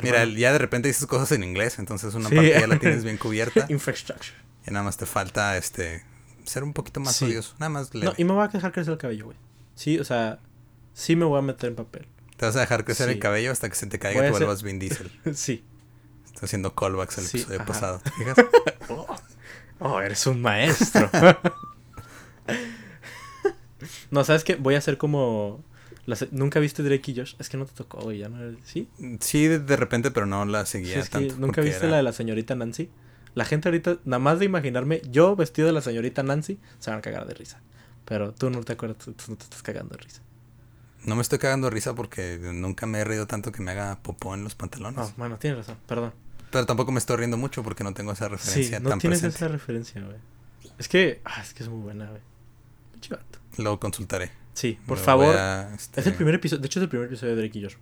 Mira, ya de repente dices cosas en inglés, entonces una parte ya la tienes bien cubierta. Infrastructure. Y nada más te falta este ser un poquito más odioso, nada más No, y me voy a dejar crecer el cabello, güey. Sí, o sea, sí me voy a meter en papel. Te vas a dejar crecer el cabello hasta que se te caiga y tu vuelvas Vin Diesel. sí. Estoy haciendo callbacks al episodio pasado. oh, oh, eres un maestro. no, ¿sabes qué? Voy a hacer como ¿Nunca viste Drake y Josh? Es que no te tocó, güey, ya no... ¿Sí? Sí, de, repente, pero no la seguía tanto. ¿Nunca viste la de la señorita Nancy? La gente ahorita, nada más de imaginarme yo vestido de la señorita Nancy, se van a cagar de risa. Pero tú no te acuerdas, tú no te estás cagando de risa. No me estoy cagando de risa porque nunca me he reído tanto que me haga popó en los pantalones. Oh, bueno, tienes razón, perdón. Pero tampoco me estoy riendo mucho porque no tengo esa referencia sí, no tienes esa referencia, güey. Es que, ah, es que es muy buena, güey. Chivato. Lo consultaré. Sí, por favor. Este, es el primer episodio, de hecho es el primer episodio de Drake y Josh.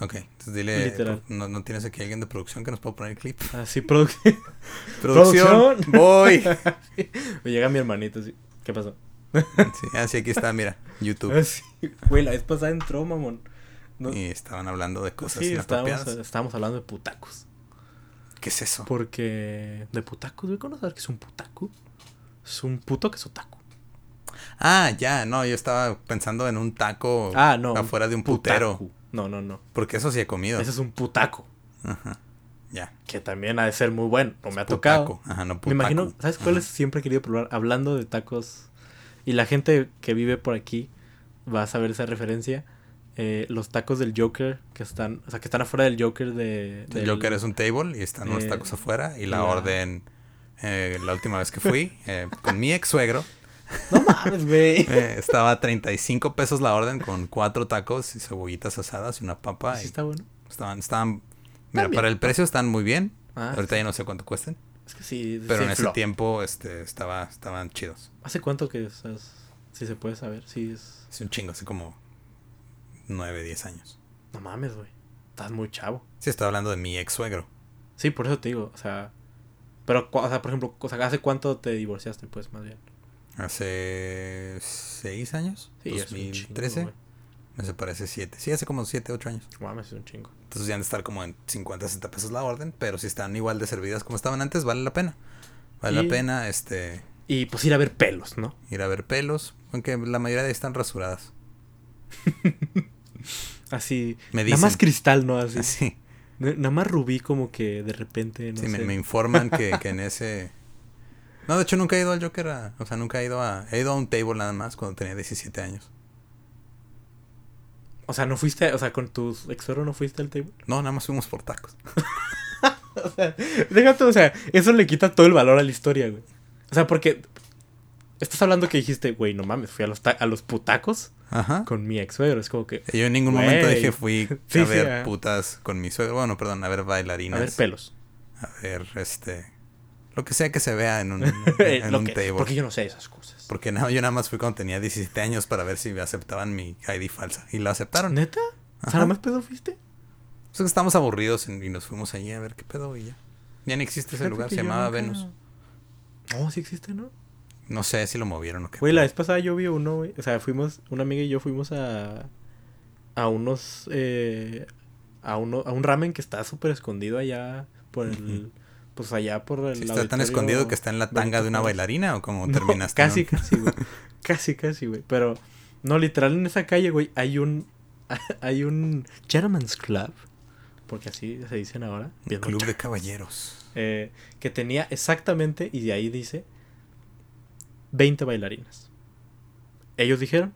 Ok, entonces dile, Literal. No, no, tienes aquí alguien de producción que nos pueda poner el clip? Ah, sí, producción. producción, voy. Me llega mi hermanito, sí. ¿Qué pasó? Sí, así aquí está, mira, YouTube. Ah, Güey, la vez pasada entró, mamón. Y estaban hablando de cosas sí, estábamos, estábamos hablando de putacos. ¿Qué es eso? Porque de putacos, ¿Cómo conocer qué es un putaco? Es un puto que es otaku. Ah, ya, no, yo estaba pensando en un taco ah, no, afuera de un putero. No, no, no. Porque eso sí he comido. Ese es un putaco. Ajá. Ya. Que también ha de ser muy bueno. No me ha tocado. Ajá, no putaco. Me imagino, ¿sabes cuáles siempre he querido probar? Hablando de tacos. Y la gente que vive por aquí va a saber esa referencia. Eh, los tacos del Joker que están, o sea, que están afuera del Joker de... El Joker es un table y están los tacos afuera y la, orden, eh, la última vez que fui, eh, con mi ex suegro, no mames, güey. Eh, estaba a 35 pesos la orden con cuatro tacos y cebollitas asadas y una papa. Sí, está bueno. Estaban, estaban. Mira, para el precio están muy bien. Ah, Ahorita ya no sé cuánto cuesten. Es que sí. Pero en ese tiempo este, estaba, estaban chidos. ¿Hace cuánto que estás? Si se puede saber, sí es. Hace un chingo, hace como 9, 10 años. No mames, güey. Estás muy chavo. Sí, estoy hablando de mi ex suegro. Sí, por eso te digo, o sea. Pero, o sea, por ejemplo, ¿hace cuánto te divorciaste, pues, más bien? Hace seis años. Sí, 2013. Me se parece siete. Sí, hace como siete, ocho años. Mames, es un chingo. Entonces ya han de estar como en 50, 60 pesos la orden. Pero si están igual de servidas como estaban antes, vale la pena. Vale la pena, este. Y pues ir a ver pelos, ¿no? Ir a ver pelos. Aunque la mayoría de están rasuradas. Así. Me dicen. La más cristal, ¿no? Así. Sí. Nada más Rubí como que de repente, no sí, Me, informan que, que, en ese... No, de hecho nunca he ido al Joker, o sea, nunca he ido a... He ido a un table nada más cuando tenía 17 años. O sea, ¿no fuiste, o sea, con tu ex no fuiste al table? No, nada más fuimos por tacos. o sea, déjate, o sea, eso le quita todo el valor a la historia, güey. O sea, porque estás hablando que dijiste, güey, no mames, fui a los, a los putacos Ajá. con mi ex suegro. Es como que. Yo en ningún momento dije fui a ver putas con mi suegro. Bueno, perdón, a ver bailarinas. A ver pelos. A ver, este. Lo que sea que se vea en un, en un table. Porque yo no sé esas cosas. Porque no, yo nada más fui cuando tenía 17 años para ver si me aceptaban mi ID falsa. Y lo aceptaron. ¿Neta? O sea, nada más pedo fuiste. O sea, que estábamos aburridos y nos fuimos allí a ver qué pedo y ya. Ya ni existe ese lugar, se llamaba Venus. Oh, sí existe, ¿no? No sé si lo movieron o qué. Güey, la vez pasada yo vi uno, güey. O sea, fuimos, una amiga y yo fuimos a. A unos. Eh, a, uno, a un ramen que está súper escondido allá por el. Pues allá por el. ¿Está tan escondido que está en la tanga de una bailarina o cómo terminaste? Casi, casi, güey. casi, casi, güey. Pero. No, literal en esa calle, güey, hay un. Hay un. Gentleman's Club. Porque así se dicen ahora. Club de caballeros. Eh, que tenía exactamente, y de ahí dice 20 bailarinas. Ellos dijeron,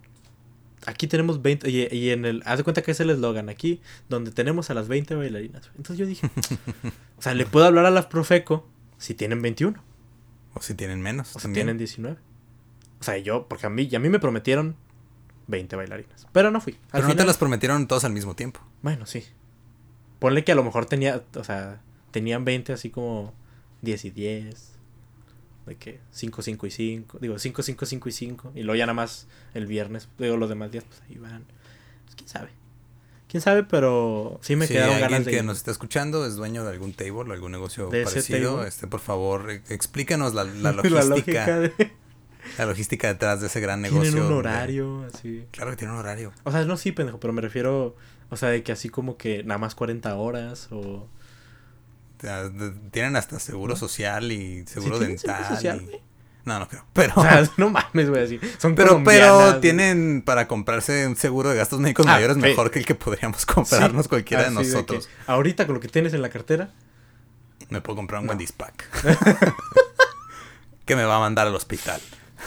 aquí tenemos 20, y, en el, haz de cuenta que es el eslogan, aquí donde tenemos a las 20 bailarinas. Entonces yo dije, o sea, le puedo hablar a las Profeco si tienen 21. O si tienen menos. O si tienen 19. O sea, yo, porque a mí, y a mí me prometieron 20 bailarinas. Pero no fui. Al pero no te las prometieron todos al mismo tiempo. Bueno, sí. Ponle que a lo mejor tenía, o sea, tenían 20 así como 10 y 10 de que 5, 5 y 5, digo 5, 5, 5 y 5, y luego ya nada más el viernes, digo los demás días, pues ahí van. Pues, quién sabe. Quién sabe, pero sí me quedaron ganas de. que nos está escuchando es dueño de algún table, o algún negocio parecido, este, por favor, e, explíquenos la, la logística. la, de... la logística detrás de ese gran negocio. Tienen un horario, así. Claro que tiene un horario. O sea, no, sí, pendejo, pero me refiero, o sea, de que así como que nada más 40 horas o tienen hasta seguro social y seguro dental. No, no creo. Pero. no mames, güey, así. Son pero, pero tienen para comprarse un seguro de gastos médicos ah, mayores mejor que el que podríamos comprarnos cualquiera de nosotros. ahorita con lo que tienes en la cartera. Me puedo comprar un Wendy's Pack. que me va a mandar al hospital.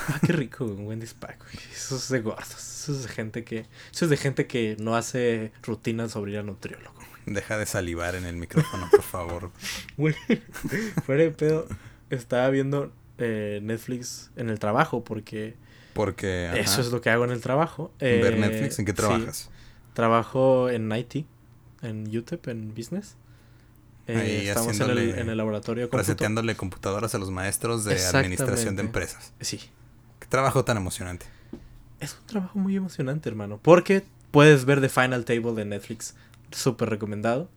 Ah, qué rico, un Wendy's Pack, Eso es de gordos. Eso es de gente que. Eso es de gente que no hace rutinas sobre ir al nutriólogo. Deja de salivar en el micrófono, por favor. Güey, fuera de pedo, estaba viendo eh, Netflix en el trabajo porque... Porque... Eso es lo que hago en el trabajo. ¿Ver eh, Netflix? ¿En qué trabajas? trabajo en IT, en YouTube, en Business. Eh, estamos en el, en el, laboratorio. Reseteándole computadoras a los maestros de administración de empresas. Sí. Qué trabajo tan emocionante. Es un trabajo muy emocionante, hermano. Porque puedes ver The Final Table de Netflix súper recomendado.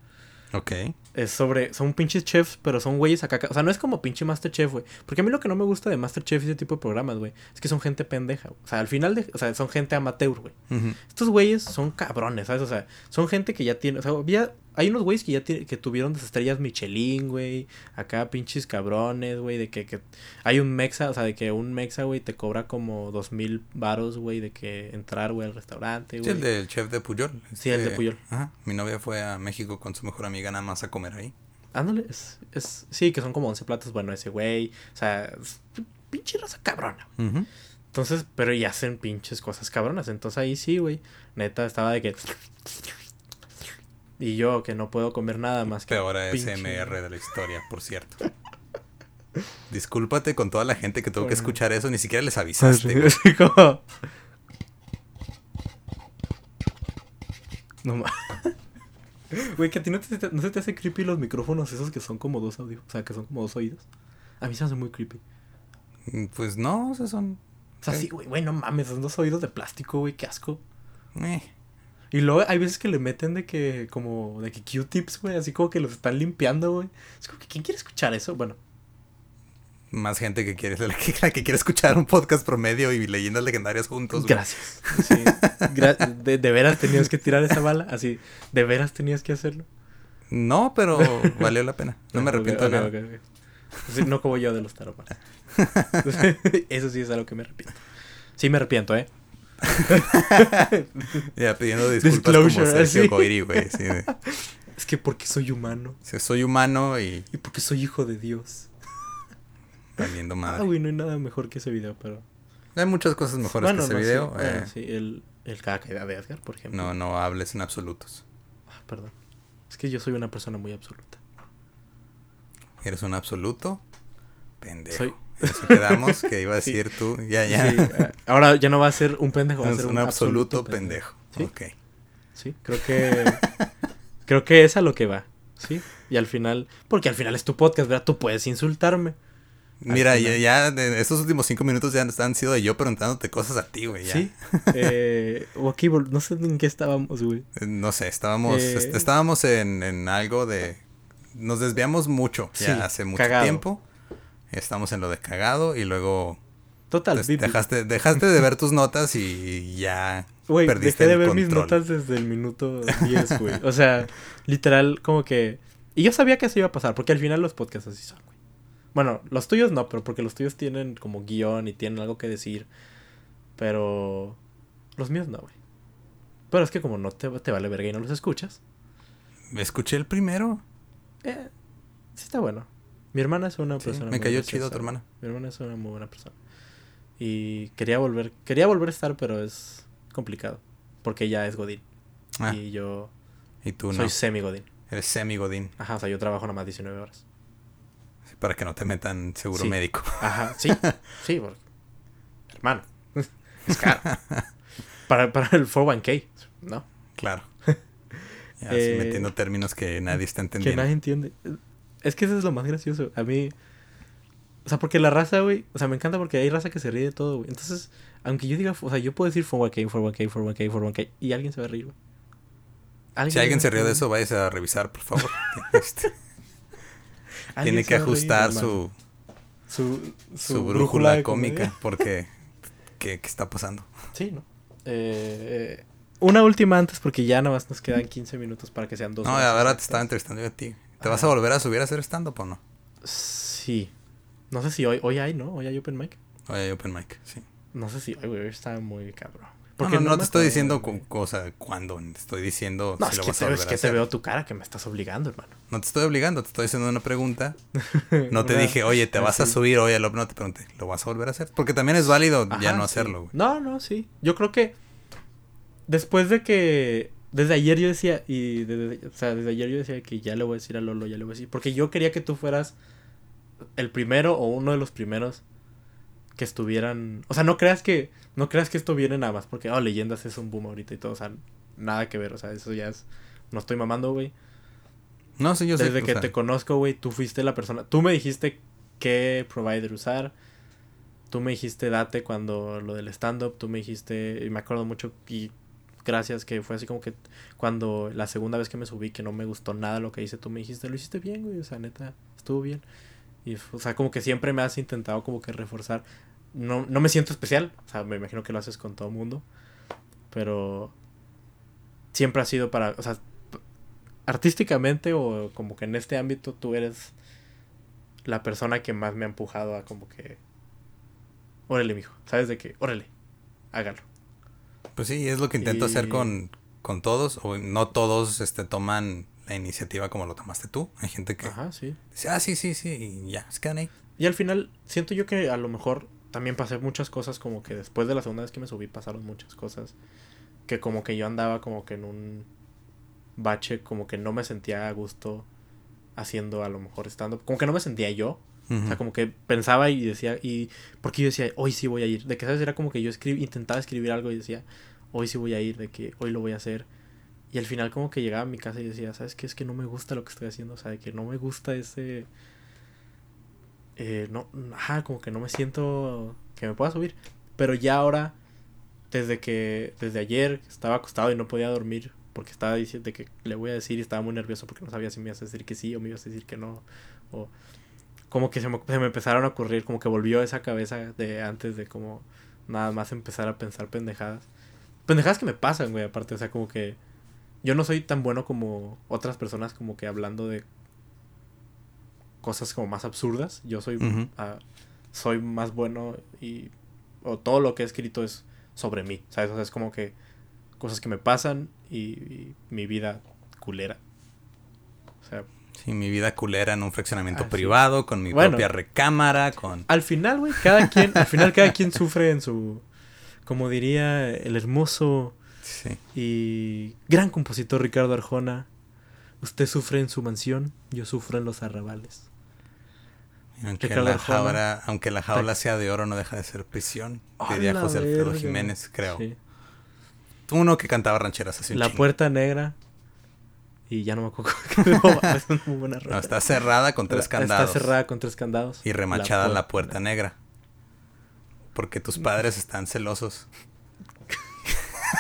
Ok. Es sobre. Son pinches chefs, pero son güeyes acá. O sea, no es como pinche Masterchef, güey. Porque a mí lo que no me gusta de Masterchef y ese tipo de programas, güey, es que son gente pendeja. O sea, al final, de, o sea, son gente amateur, güey. Estos güeyes son cabrones, ¿sabes? O sea, son gente que ya tiene. O sea, había hay unos güeyes que ya que tuvieron las estrellas Michelin, güey. Acá pinches cabrones, güey. De que, que, hay un mexa, o sea, de que un mexa, güey, te cobra como dos mil varos, güey, de que entrar, güey, al restaurante, güey. Sí, el del chef de Puyol. Sí, el de este, Puyol. Ajá. Mi novia fue a México con su mejor amiga nada más a comer ahí. Ándale, es, es, sí, que son como 11 platos, bueno, ese güey. O sea, pinche raza cabrona. Entonces, pero y hacen pinches cosas cabronas. Entonces ahí sí, güey. Neta, estaba de que y yo que no puedo comer nada más que. Peor ASMR de la historia, por cierto. Discúlpate con toda la gente que tuvo que escuchar eso, ni siquiera les avisaste. No más. Güey, que a ti no, te, no se te hace creepy los micrófonos esos que son como dos audios. O sea, que son como dos oídos. A mí se me hace muy creepy. Mm, pues no, o sea, son. O sea, sí, güey, güey, no mames, son dos oídos de plástico, güey, qué asco. Eh. Y luego hay veces que le meten de que, como, de que Q-tips, güey, así como que los están limpiando, güey. Es como que, ¿quién quiere escuchar eso? Bueno. Más gente que quiere, que, que quiere escuchar un podcast promedio y leyendas legendarias juntos. Güey. Gracias. de, veras tenías que tirar esa bala, así, de veras tenías que hacerlo. No, pero valió la pena. No me arrepiento de nada. no como yo de los taromas. Eso sí es algo que me arrepiento. Sí me arrepiento, ¿eh? ya pidiendo disculpas como Sergio Coiri, güey. Es que porque soy humano. soy humano y. Y porque soy hijo de Dios. Valiendo madre. Ah, güey, no hay nada mejor que ese video, pero. Hay muchas cosas mejores que ese video. Sí, eh. sí, el, el caída de Edgar, por ejemplo. No, no hables en absolutos. Ah, perdón. Es que yo soy una persona muy absoluta. ¿Eres un absoluto? Pendejo. Soy... Eso quedamos que iba a decir tú. Ya, ya. Eh, ahora ya no va a ser un pendejo, va a ser un, absoluto, pendejo. pendejo. Ok. Sí, creo que. creo que es a lo que va. Sí. Y al final. Porque al final es tu podcast, ¿verdad? Tú puedes insultarme. Mira, ya, ya estos últimos cinco minutos ya han sido de yo preguntándote cosas a ti, güey. Sí. Eh, ok, no sé en qué estábamos, güey. Eh, no sé, estábamos, eh, estábamos en, en, algo de... Nos desviamos mucho ya hace mucho tiempo. Estamos en lo de cagado y luego... Total, dejaste, dejaste de ver tus notas y ya Güey, dejé de ver mis notas desde el minuto 10, güey. O sea, literal, como que... Y yo sabía que eso iba a pasar, porque al final los podcasts así son, güey. Bueno, los tuyos no, pero porque los tuyos tienen como guion y tienen algo que decir. Pero los míos no, güey. Pero es que como no te, te vale verga y no los escuchas. ¿Me escuché el primero? Eh, sí está bueno. Mi hermana es una persona. Me cayó chido tu hermana. Mi hermana es una muy buena persona. Y quería volver, quería volver a estar, pero es complicado. Porque ella es Godín. Ah. Y yo. Y tú soy semi Godín. Eres semi Godín. Ajá, o sea, yo trabajo nada más 19 horas. Para que no te metan seguro médico. Ajá, sí. Sí, hermano. Es caro. para, para el 401k, ¿no? Claro. Ya, eh, metiendo términos que nadie está entendiendo. Que nadie entiende. Es que eso es lo más gracioso. A mí. O sea, porque la raza, güey. O sea, me encanta porque hay raza que se ríe de todo, güey. Entonces, aunque yo diga, o sea, yo puedo decir 401k, 401k, 401k, 401k, y alguien se va a reír, güey. Si alguien se rió de eso, váyase a revisar, por favor. Este, tiene que ajustar su, su, su, brújula, cómica, porque ¿qué, ¿qué, está pasando? Sí, ¿no? Eh, una última antes, porque ya nada más nos quedan 15 minutos para que sean dos. No, ahora te estaba entrevistando yo a ti. ¿Te vas a volver a subir a hacer stand-up o no? Sí. No sé si hoy, hoy hay, ¿no? Hoy hay open mic. Hoy hay open mic, sí. No sé si, güey, está muy cabrón. Porque no, no, te estoy diciendo con cosa cuándo, te estoy diciendo no, si es lo que vas a volver es que te veo tu cara que me estás obligando, hermano. No te estoy obligando, te estoy haciendo una pregunta. No te dije, oye, te vas a subir hoy al no te pregunté, ¿lo vas a volver a hacer? Porque también es válido ya no hacerlo, güey. No, no, sí. Yo creo que después de que desde ayer yo decía y desde, o sea, desde ayer yo decía que ya le voy a decir a Lolo, ya le voy a decir, porque yo quería que tú fueras el primero o uno de los primeros que estuvieran. O sea, no creas que. No creas que esto viene nada más porque, oh, leyendas es un boom ahorita y todo. O sea, nada que ver. O sea, eso ya es. No estoy mamando, güey. No, sí, yo Desde sé. Desde que te conozco, güey, tú fuiste la persona. Tú me dijiste qué provider usar. Tú me dijiste date cuando lo del stand-up. Tú me dijiste. Y me acuerdo mucho. Y gracias, que fue así como que cuando la segunda vez que me subí, que no me gustó nada lo que hice, tú me dijiste, lo hiciste bien, güey. O sea, neta, estuvo bien. Y, o sea, como que siempre me has intentado como que reforzar no, no me siento especial, o sea, me imagino que lo haces con todo el mundo, pero siempre ha sido para, o sea, artísticamente o como que en este ámbito tú eres la persona que más me ha empujado a como que, órale, mijo, ¿sabes de qué? Órale, hágalo. Pues sí, es lo que intento hacer con, con todos, o no todos este, toman la iniciativa como lo tomaste tú. Hay gente que Ajá, sí. dice, ah, sí, sí, sí, y ya, se quedan ahí. Y al final, siento yo que a lo mejor también pasé muchas cosas como que después de la segunda vez que me subí pasaron muchas cosas que como que yo andaba como que en un bache como que no me sentía a gusto haciendo a lo mejor estando como que no me sentía yo. O sea como que pensaba y decía y porque yo decía hoy sí voy a ir de que sabes era como que yo escribí intentaba escribir algo y decía hoy sí voy a ir de que hoy lo voy a hacer y al final como que llegaba a mi casa y decía sabes qué es que no me gusta lo que estoy haciendo o sea de que no me gusta ese eh, no, ajá, como que no me siento que me pueda subir. Pero ya ahora, desde que, desde ayer estaba acostado y no podía dormir porque estaba diciendo que le voy a decir y estaba muy nervioso porque no sabía si me ibas a decir que sí o me ibas a decir que no. O como que se me, se me empezaron a ocurrir, como que volvió esa cabeza de antes de como nada más empezar a pensar pendejadas. Pendejadas que me pasan, güey, aparte, o sea, como que yo no soy tan bueno como otras personas como que hablando de cosas como más absurdas. Yo soy, ah, soy más bueno y o todo lo que he escrito es sobre mí, ¿sabes? O sea, es como que cosas que me pasan y, mi vida culera. O sea, Sí, mi vida culera en un fraccionamiento privado, con mi propia recámara, con... Al final, güey, cada quien, al final cada quien sufre en su, como diría el hermoso sí. y gran compositor Ricardo Arjona, usted sufre en su mansión, yo sufro en los arrabales. Aunque la, jaula, aunque la jaula sea de oro, no deja de ser prisión. Diría José Alfredo Jiménez, creo. Sí. Uno que cantaba rancheras así. La puerta negra y ya no me acuerdo. es muy buena no, está cerrada con tres candados. Está cerrada con tres candados. Y remachada la puerta, negra. Porque tus padres están celosos.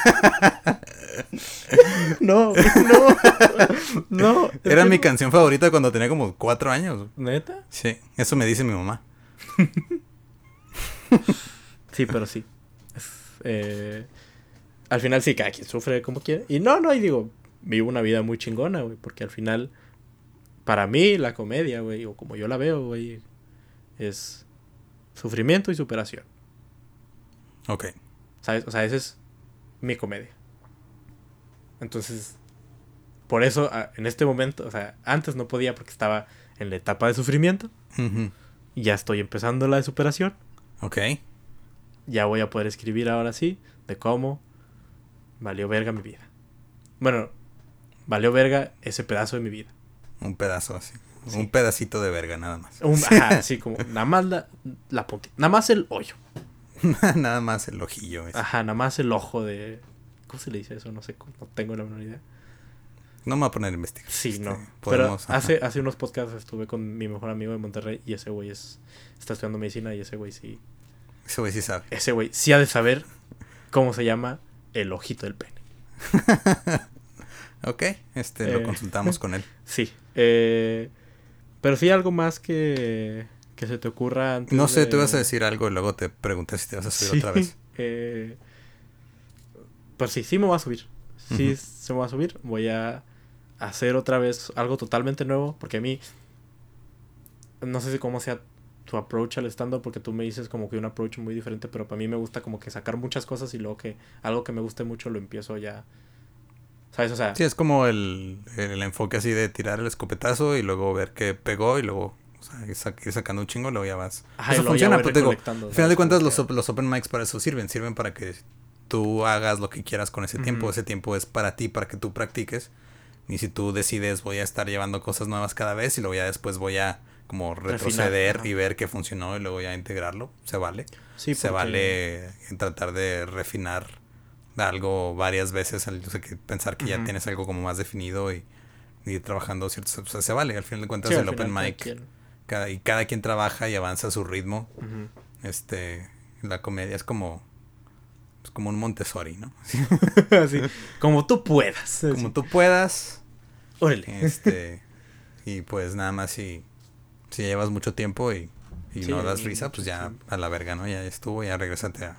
no, no, no. Era mi canción favorita cuando tenía como cuatro años. ¿Neta? Sí, eso me dice mi mamá. sí, pero sí. Eh, al final sí, cada quien sufre como quiere. Y no, no, y digo, vivo una vida muy chingona, güey, porque al final, para mí, la comedia, güey, o como yo la veo, güey, es sufrimiento y superación. Ok. ¿Sabes? O sea, esa es mi comedia. Entonces, por eso, en este momento, o sea, antes no podía porque estaba en la etapa de sufrimiento. Y ya estoy empezando la de superación. Ok. Ya voy a poder escribir ahora sí de cómo valió verga mi vida. Bueno, valió verga ese pedazo de mi vida. Un pedazo así. Un pedacito de verga, nada más. así como, nada más la, la puntita. Nada más el hoyo. nada más el ojillo. Ajá, nada más el ojo de. ¿Cómo se le dice eso? No sé, no tengo la menor idea. No me voy a poner a investigar. Sí, este, no. Pero hace, hace unos podcasts estuve con mi mejor amigo de Monterrey y ese güey es, está estudiando medicina y ese güey sí. Ese güey sí sabe. Ese güey sí ha de saber cómo se llama el ojito del pene. Ok, este, lo eh, consultamos con él. Sí. Eh, pero sí algo más que, que se te ocurra antes No sé, tú vas a decir algo y luego te pregunté si te vas a subir otra vez. Eh, pues sí, sí me voy a subir. Sí, se me va a subir. Voy a hacer otra vez algo totalmente nuevo. Porque a mí, no sé si cómo sea tu approach al stand-up, porque tú me dices como que un approach muy diferente, pero para mí me gusta como que sacar muchas cosas y luego que algo que me guste mucho lo empiezo ya ¿Sabes? O sea. Sí, es como el, el enfoque así de tirar el escopetazo y luego ver qué pegó y luego o sea, ir sacando un chingo, luego ya vas. eso funciona, pero digo, al final de cuentas los, los open mics para eso sirven, sirven para que tú hagas lo que quieras con ese tiempo, ese tiempo es para ti, para que tú practiques. Y si tú decides voy a estar llevando cosas nuevas cada vez y luego ya después voy a como retroceder y ver qué funcionó y luego ya integrarlo, se vale. Sí, Se vale en tratar de refinar algo varias veces, o sea, que pensar que ya tienes algo como más definido y, y trabajando ciertos, o sea, se vale, al final de cuentas el open mic, cada, y cada quien trabaja y avanza a su ritmo, este, la comedia es como, es como un Montessori, ¿no? Así, como tú puedas. Como tú puedas. Este, y pues nada más si, si llevas mucho tiempo y, y no das risa, pues ya a la verga, ¿no? Ya estuvo, ya regresate a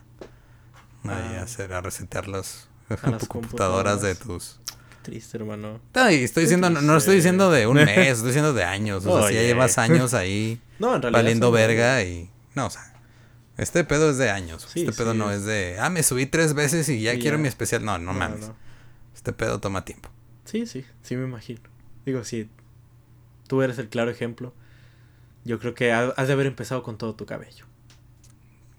a, hacer, a resetear las, computadoras, de tus. Triste, hermano. estoy diciendo, no, lo estoy diciendo de un mes, estoy diciendo de años. O sea, si ya llevas años ahí no, valiendo verga y. No, o sea. Este pedo es de años. este pedo no es de. Ah, me subí tres veces y ya quiero mi especial. No, no, mames. Este pedo toma tiempo. Sí, sí, sí me imagino. Digo, si tú eres el claro ejemplo, yo creo que has de haber empezado con todo tu cabello.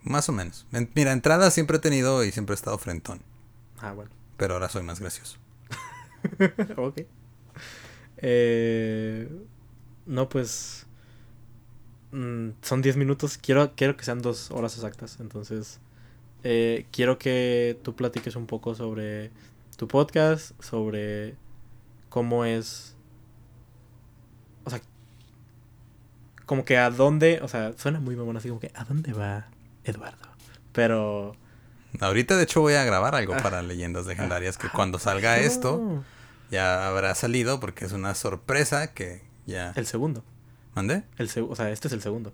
Más o menos. mira, entrada siempre he tenido y siempre he estado frentón. Ah, bueno. Pero ahora soy más gracioso. ok. Eh, no, pues. Mm, son 10 minutos. Quiero, quiero que sean dos horas exactas. Entonces, eh, quiero que tú platiques un poco sobre tu podcast, sobre cómo es. O sea, como que a dónde. O sea, suena muy mamón así como que a dónde va Eduardo. Pero. Ahorita, de hecho, voy a grabar algo para. Leyendas Legendarias que ah, cuando salga esto ya habrá salido porque es una sorpresa que ya. El segundo. ¿Mande? El o sea, este es el segundo.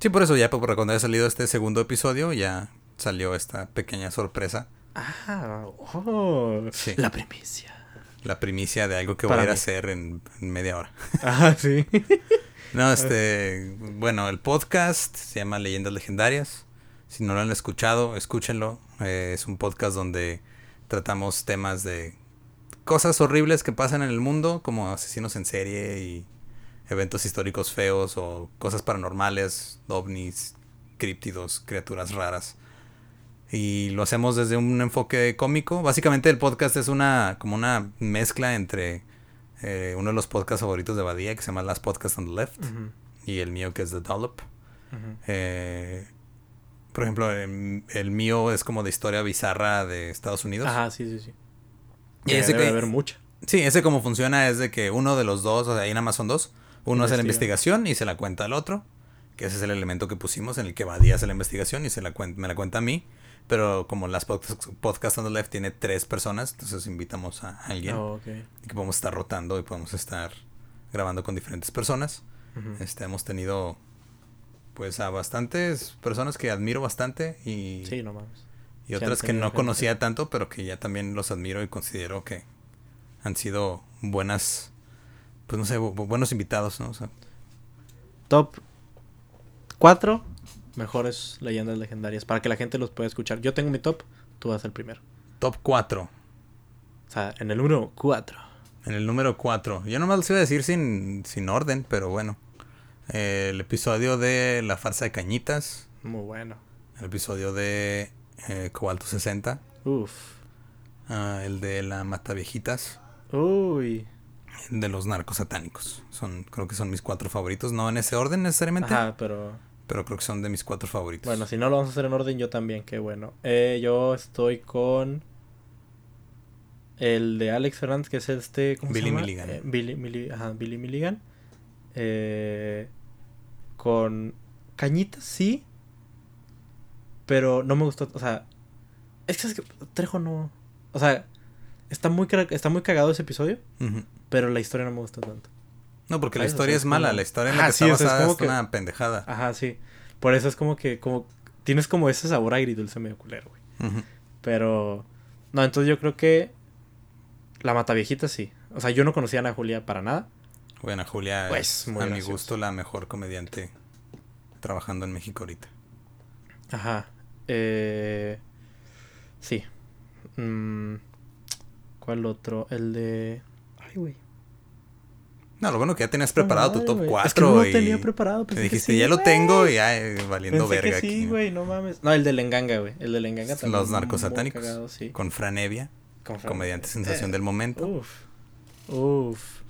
Sí, por eso ya, por cuando haya salido este segundo episodio, ya salió esta pequeña sorpresa. Ah, oh, la primicia. La primicia de algo que voy a ir a hacer en, en media hora. Ah, sí. no, este, bueno, el podcast se llama Leyendas Legendarias. Si no lo han escuchado, escúchenlo. Eh, es un podcast donde tratamos temas de cosas horribles que pasan en el mundo, como asesinos en serie y eventos históricos feos o cosas paranormales, ovnis, críptidos, criaturas raras. Y lo hacemos desde un enfoque cómico. Básicamente el podcast es una como una mezcla entre eh, uno de los podcasts favoritos de Badía que se llama Last Podcast on the Left y el mío que es The Dollop. eh, por ejemplo, em, el, mío es como de historia bizarra de Estados Unidos. Ajá, sí, sí, sí. Y ese debe haber mucha. Sí, ese como funciona es de que uno de los dos, o sea, ahí nada más son dos. Uno hace la investigación y se la cuenta al otro. Que ese es el elemento que pusimos en el que Badía hace la investigación y se la me la cuenta a mí. Pero como las podcasts podcast on the left tiene tres personas, entonces invitamos a alguien. Oh, y que podemos estar rotando y podemos estar grabando con diferentes personas. este, hemos tenido pues a bastantes personas que admiro bastante y... Sí, no mames. Y otras que no conocía tanto, pero que ya también los admiro y considero que han sido buenas, pues no sé, buenos invitados, ¿no? Top 4 mejores leyendas legendarias para que la gente los pueda escuchar. Yo tengo mi top, tú vas el primero. Top 4. O sea, en el número 4. En el número 4. Yo nomás lo iba a decir sin, sin orden, pero bueno. el episodio de La farsa de cañitas. Muy bueno. El episodio de eh, Cobalto 60. Uf. Ah, el de la mata viejitas. Uy. De los narcos satánicos. Son, creo que son mis cuatro favoritos. No en ese orden necesariamente. Ajá, pero pero creo que son de mis cuatro favoritos. Bueno, si no lo vamos a hacer en orden, yo también, qué bueno. Eh, yo estoy con el de Alex Fernández, que es este. ¿cómo Billy se llama? Milligan. Eh, Billy, ajá, Billy Milligan. Eh, con Cañitas, sí. Pero no me gustó. O sea, es que, es que Trejo no. O sea, está muy, está muy cagado ese episodio. Pero la historia no me gustó tanto. No, porque la historia es mala, la historia en la que está basada es, una pendejada. Ajá, sí. Por eso es como que, como, tienes como ese sabor agridulce medio culero, güey. Pero, no, entonces yo creo que la Mataviejita sí. O sea, yo no conocía a Ana Julia para nada. Bueno, Julia pues, es, a mi gusto, la mejor comediante trabajando en México ahorita. Ajá. Eh, sí. Mm, ¿Cuál otro? El de... Ay, güey. No, lo bueno que ya tenías preparado tu top 4. Es que no lo tenía preparado. Te dijiste, ya lo tengo y ya eh, valiendo pensé verga que sí, güey, no mames. No, el de Lenganga, güey. El de Lenganga también. Los narcosatánicos. sí. Con Franevia. Con comediante sensación del momento. Uf. Uf.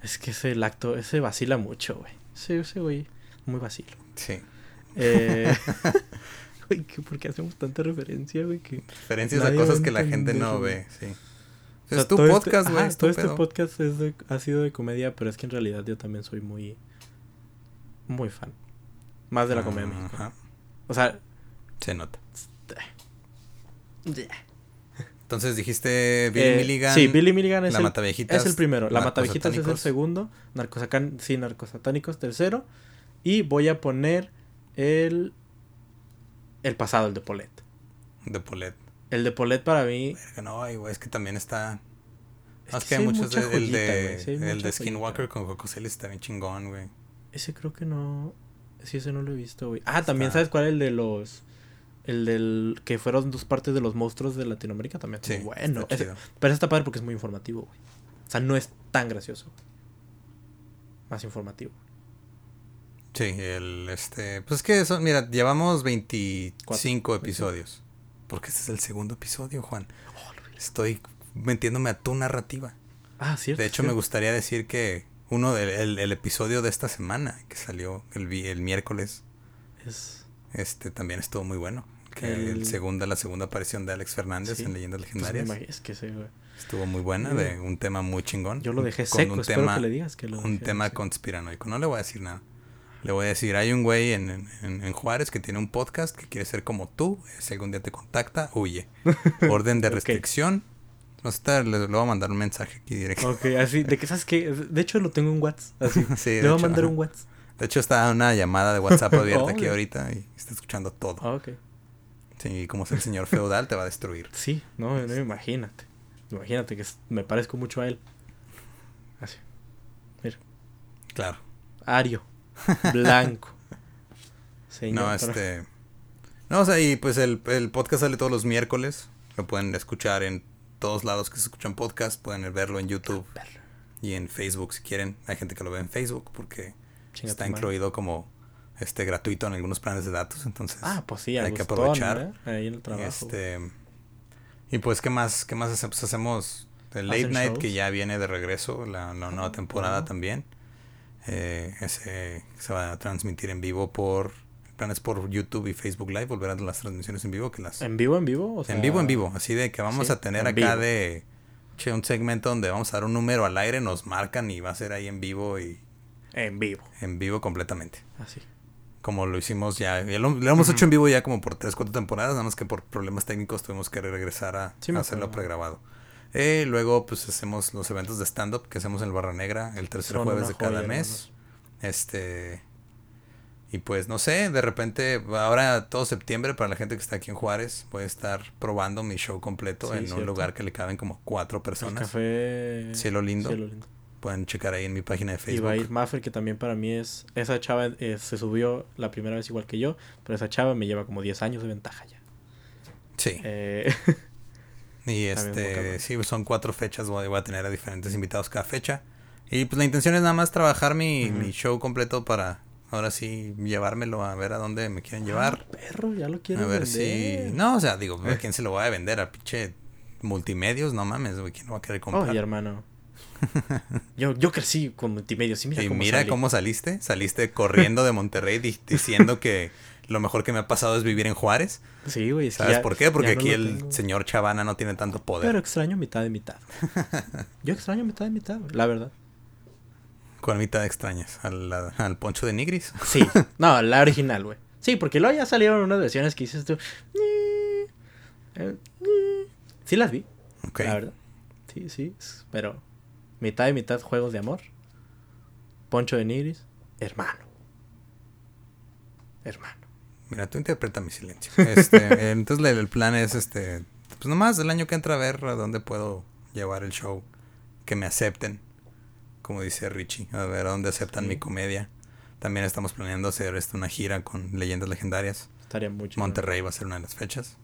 Es que ese lacto, ese vacila mucho, güey. Sí, ese güey, muy vacilo. Sí. Eh. Güey, ¿por qué hacemos tanta referencia, güey? Referencias a cosas que la gente no ve, sí. Es tu este podcast, güey. todo este podcast es ha sido de comedia, pero es que en realidad yo también soy muy. Muy fan. Más de la comedia mexicana. O sea. Se nota. Entonces dijiste Billy eh, Milligan. Sí, Billy Milligan es, la el, es el primero. La Matavejitas es el segundo. Narcosacan, sí, Narcosatánicos tercero. Y voy a poner el. El pasado, el de Polet. De Polet. El de Polet para mí. no, güey, es que también está. Es, que, hay muchos. De, el de, el de Skinwalker con Coco Celis está bien chingón, güey. Ese creo que no. Sí, ese no lo he visto, güey. Ah, también sabes cuál es el de los. El del. Que fueron dos partes de los monstruos de Latinoamérica también. Sí. Bueno. Ese, pero está padre porque es muy informativo, güey. O sea, no es tan gracioso. Más informativo. Sí, el. Este. Pues es que eso. Mira, llevamos 25 episodios. Porque este es el segundo episodio, Juan. Estoy metiéndome a tu narrativa. Ah, cierto. De hecho, me gustaría decir que uno del el, episodio de esta semana, que salió el, el miércoles, es... este también estuvo muy bueno. Que el... segunda, la segunda aparición de Alex Fernández en Leyendas pues Legendarias. es que sí, güey. Estuvo muy buena, de un tema muy chingón. Yo lo dejé seco, un espero tema, que le digas que lo Un tema conspiranoico. No le voy a decir nada. Le voy a decir, hay un güey en, en, Juárez que tiene un podcast que quiere ser como tú. Si algún día te contacta, huye. Orden de restricción. No sé, le, voy a mandar un mensaje aquí directo. Ok, así, de que sabes que, de hecho lo tengo en WhatsApp. Así, sí, le voy a mandar un WhatsApp. De hecho está una llamada de WhatsApp abierta aquí ahorita y está escuchando todo. Ah, ok. Sí, como es el señor feudal, te va a destruir. Sí, no, no imagínate. Imagínate que me parezco mucho a él. Así. Mira. Claro. Ario. Blanco. no, este. No, o sea, y pues el, podcast sale todos los miércoles. Lo pueden escuchar en todos lados que se escuchan podcast. Pueden verlo en YouTube y en Facebook si quieren. Hay gente que lo ve en Facebook porque está incluido como este gratuito en algunos planes de datos. Entonces ah, pues sí, hay que aprovechar. ¿eh? Ahí en el trabajo. Este, y pues, ¿qué más? ¿Qué más hacemos? Hacemos el Late Night que ya viene de regreso, la, nueva temporada también. Eh, ese se va a transmitir en vivo por planes por YouTube y Facebook Live, volver a las transmisiones en vivo que las... ¿En vivo, en vivo? en vivo, en vivo. Así de que vamos a tener acá de... Che, un segmento donde vamos a dar un número al aire, nos marcan y va a ser ahí en vivo y... En vivo. En vivo completamente. Así. Como lo hicimos ya. lo, hemos hecho en vivo ya como por 3, 4 temporadas, nada más que por problemas técnicos tuvimos que regresar a, hacerlo pregrabado. Eh, luego pues hacemos los eventos de stand-up que hacemos en el Barra Negra el tercer jueves de cada mes. Este y pues no sé, de repente, ahora todo septiembre, para la gente que está aquí en Juárez, voy a estar probando mi show completo en un lugar que le caben como cuatro personas. café Cielo lindo. Pueden checar ahí en mi página de Facebook. Y va a ir Maffer, que también para mí es. Esa chava eh, se subió la primera vez igual que yo, pero esa chava me lleva como 10 años de ventaja ya. Sí. Eh, y este, sí, son cuatro fechas, voy a tener a diferentes invitados cada fecha. Y pues la intención es nada más trabajar mi, mi show completo para Ahora sí, llevármelo a ver a dónde me quieren llevar. Ah, perro, ya lo quiero A ver si. No, o sea, digo, ¿a quién se lo voy a vender? A pinche multimedios, no mames, güey, ¿quién lo va a querer comprar? Oye, hermano. yo, yo crecí con multimedios y mira, y cómo, mira cómo saliste. Saliste corriendo de Monterrey diciendo que lo mejor que me ha pasado es vivir en Juárez. Sí, güey. ¿Sabes por qué? Porque aquí el señor Chavana no tiene tanto poder. Pero extraño mitad de mitad. yo extraño mitad de mitad, la verdad. ¿Cuál mitad extrañas? ¿Al, ¿Al, poncho de Nigris? Sí. No, la original, güey. Sí, porque luego ya salieron unas versiones que dices tú. Sí las vi. Ok. La verdad. Sí, sí. Pero mitad y mitad juegos de amor. Poncho de Nigris. Hermano. Hermano. Mira, tú interpreta mi silencio. Este, entonces el plan es este. Pues nomás el año que entra a ver a dónde puedo llevar el show. Que me acepten como dice Richie, a ver a dónde aceptan mi comedia. También estamos planeando hacer esto, una gira con leyendas legendarias. Estaría mucho. Monterrey va a ser una de las fechas.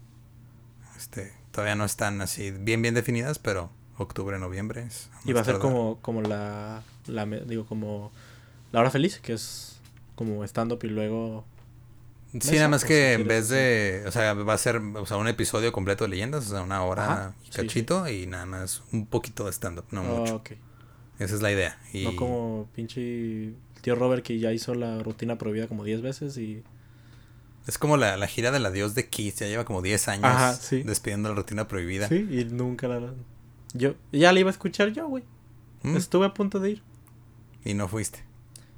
Este, todavía no están así bien bien definidas, pero octubre, noviembre Y va a ser como como la, la digo como la hora feliz, que es como stand up y luego Sí, nada más que en vez de, o sea, va a ser, o sea, un episodio completo de leyendas, o sea, una hora cachito y nada más un poquito de stand up, no mucho. Esa es la idea. Y... No como pinche tío Robert que ya hizo la rutina prohibida como 10 veces y... Es como la, la gira del adiós de Kiss, ya lleva como 10 años despidiendo la rutina prohibida. Sí, y nunca la... Yo ya la iba a escuchar yo, güey. ¿Mm? Estuve a punto de ir. Y no fuiste.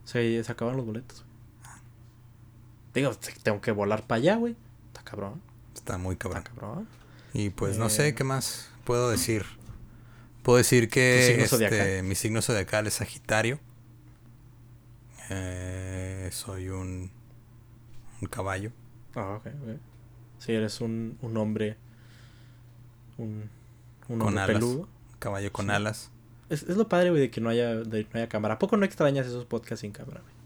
Se, se acabaron los boletos. Digo, tengo que volar para allá, güey. Está cabrón. Está muy cabrón. Está cabrón. Y pues no sé eh, qué más puedo decir. Puedo decir que este, mi signo zodiacal es Sagitario. Eh, soy un, un caballo. Ah, ok. Sí, eres un, un hombre. Un, un con alas. peludo. Caballo con alas. Es, es, lo padre, güey, de que no haya, de, no haya cámara. ¿A poco no extrañas esos podcasts sin cámara, güey?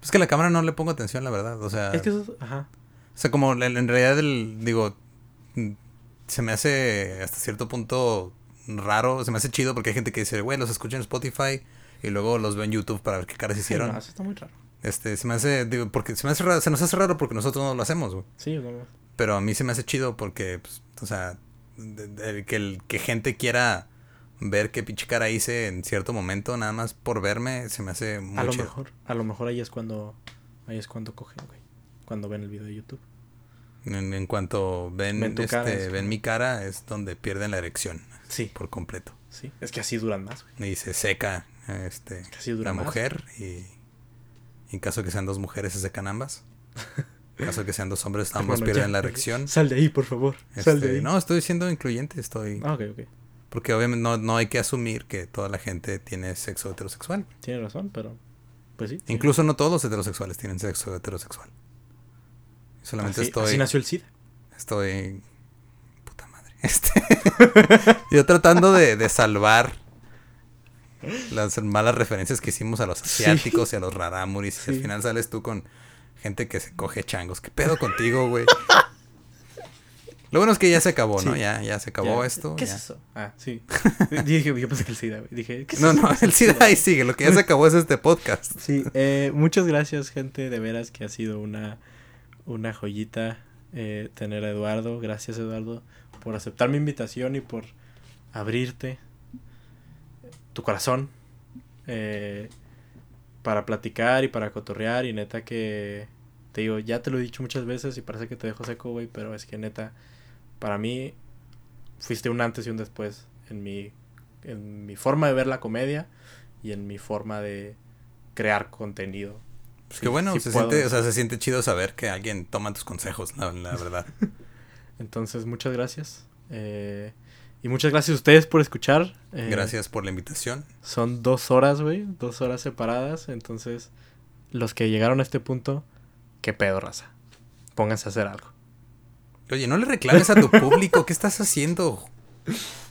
Pues que la cámara no le pongo atención, la verdad. O sea. Es que eso. Ajá. O sea, como en realidad, el, digo. Se me hace hasta cierto punto raro, se me hace chido porque hay gente que dice, güey, los escucho en Spotify y luego los veo en YouTube para ver qué caras hicieron. eso está muy raro. Este, se me hace, digo, porque se me hace raro, se nos hace raro porque nosotros no lo hacemos, güey. Sí, no, Pero a mí se me hace chido porque, pues, o sea, que, el, que gente quiera ver qué pinche cara hice en cierto momento, nada más por verme, se me hace muy A lo mejor, a lo mejor ahí es cuando, ahí es cuando cogen, güey. Cuando ven el video de YouTube. En, cuanto ven, este, ven mi cara, es donde pierden la erección. Sí. Por completo. Sí, es que así duran más, güey. Y se seca este, la mujer y, en caso que sean dos mujeres se secan ambas. En caso que sean dos hombres, ambos pierden la erección. Sal de ahí, por favor. Sal de este, ahí. No, estoy siendo incluyente, estoy... Ah, ok, ok. Porque obviamente no, no hay que asumir que toda la gente tiene sexo heterosexual. Tiene razón, pero... Pues sí. Incluso no todos los heterosexuales tienen sexo heterosexual. Solamente estoy... Así nació el SIDA. Estoy este, yo tratando de, salvar las malas referencias que hicimos a los asiáticos y a los raramuris. Y al final sales tú con gente que se coge changos. ¿Qué pedo contigo, güey? Lo bueno es que ya se acabó, ¿no? Ya, ya se acabó esto. ¿Qué es eso? Ah, sí. Dije, yo pensé que el SIDA, Dije, ¿qué es No, no, el SIDA ahí sigue. Lo que ya se acabó es este podcast. Sí, eh, muchas gracias, gente. De veras que ha sido una, una joyita eh, tener a Eduardo. Gracias, Eduardo, por aceptar mi invitación y por abrirte tu corazón eh, para platicar y para cotorrear. Y neta que te digo, ya te lo he dicho muchas veces y parece que te dejo seco, güey, pero es que neta para mí fuiste un antes y un después en mi, en mi forma de ver la comedia y en mi forma de crear contenido. Pues qué bueno, se, siente, o sea, se siente chido saber que alguien toma tus consejos, la, la verdad. Entonces, muchas gracias. Eh, y muchas gracias a ustedes por escuchar. Eh, gracias por la invitación. Son dos horas, güey, dos horas separadas. Entonces, los que llegaron a este punto, qué pedo, raza. Pónganse a hacer algo. Oye, no le reclames a tu público, ¿qué estás haciendo?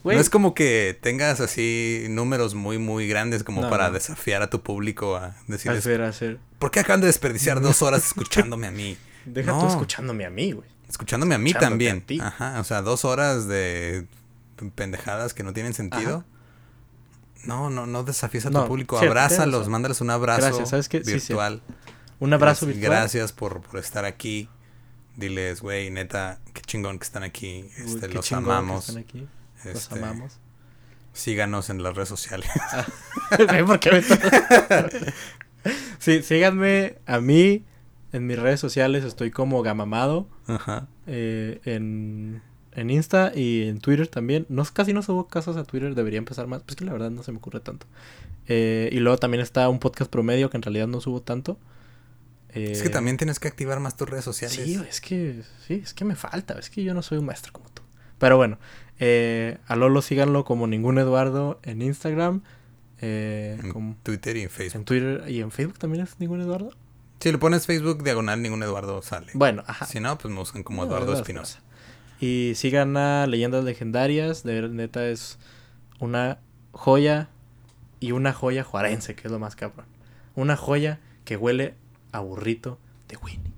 No es como que tengas así números muy, muy grandes como para desafiar a tu público a decirles... Hacer, hacer. ¿Por qué acaban de desperdiciar dos horas escuchándome a mí? Deja tú escuchándome a mí, güey. Escuchándome a mí también. Ajá, o sea, dos horas de pendejadas que no tienen sentido. No, no, no desafíes a tu público. Abrázalos, mándales un abrazo Gracias, ¿sabes qué? virtual. Un abrazo virtual. Gracias por, por estar aquí diles, güey, neta, qué chingón que están aquí. Este, los amamos. los este, amamos. Síganos en las redes sociales. Ah, ¿Por qué sí, síganme a mí en mis redes sociales. Estoy como Gamamado. Ajá. Eh, en, en Insta y en Twitter también. No, casi no subo casos a Twitter, debería empezar más. Pues que la verdad no se me ocurre tanto. Eh, y luego también está un podcast promedio que en realidad no subo tanto es que también tienes que activar más tus redes sociales. Sí, es que, sí, es que me falta. Es que yo no soy un maestro como tú. Pero bueno, eh, a Lolo síganlo como ningún Eduardo en Instagram. Eh, en Twitter y en Facebook. En Twitter y en Facebook también es ningún Eduardo. Si le pones Facebook diagonal, ningún Eduardo sale. Bueno, ajá. Si no, pues me buscan como Eduardo, Espinosa. Y sigan a Leyendas Legendarias. De neta es una joya y una joya juarense, que es lo más cabrón. Una joya que huele aburrito de Winnie.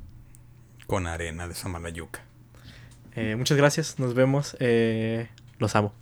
Con arena de Samalayuca. Eh, muchas gracias, nos vemos. Eh, los amo.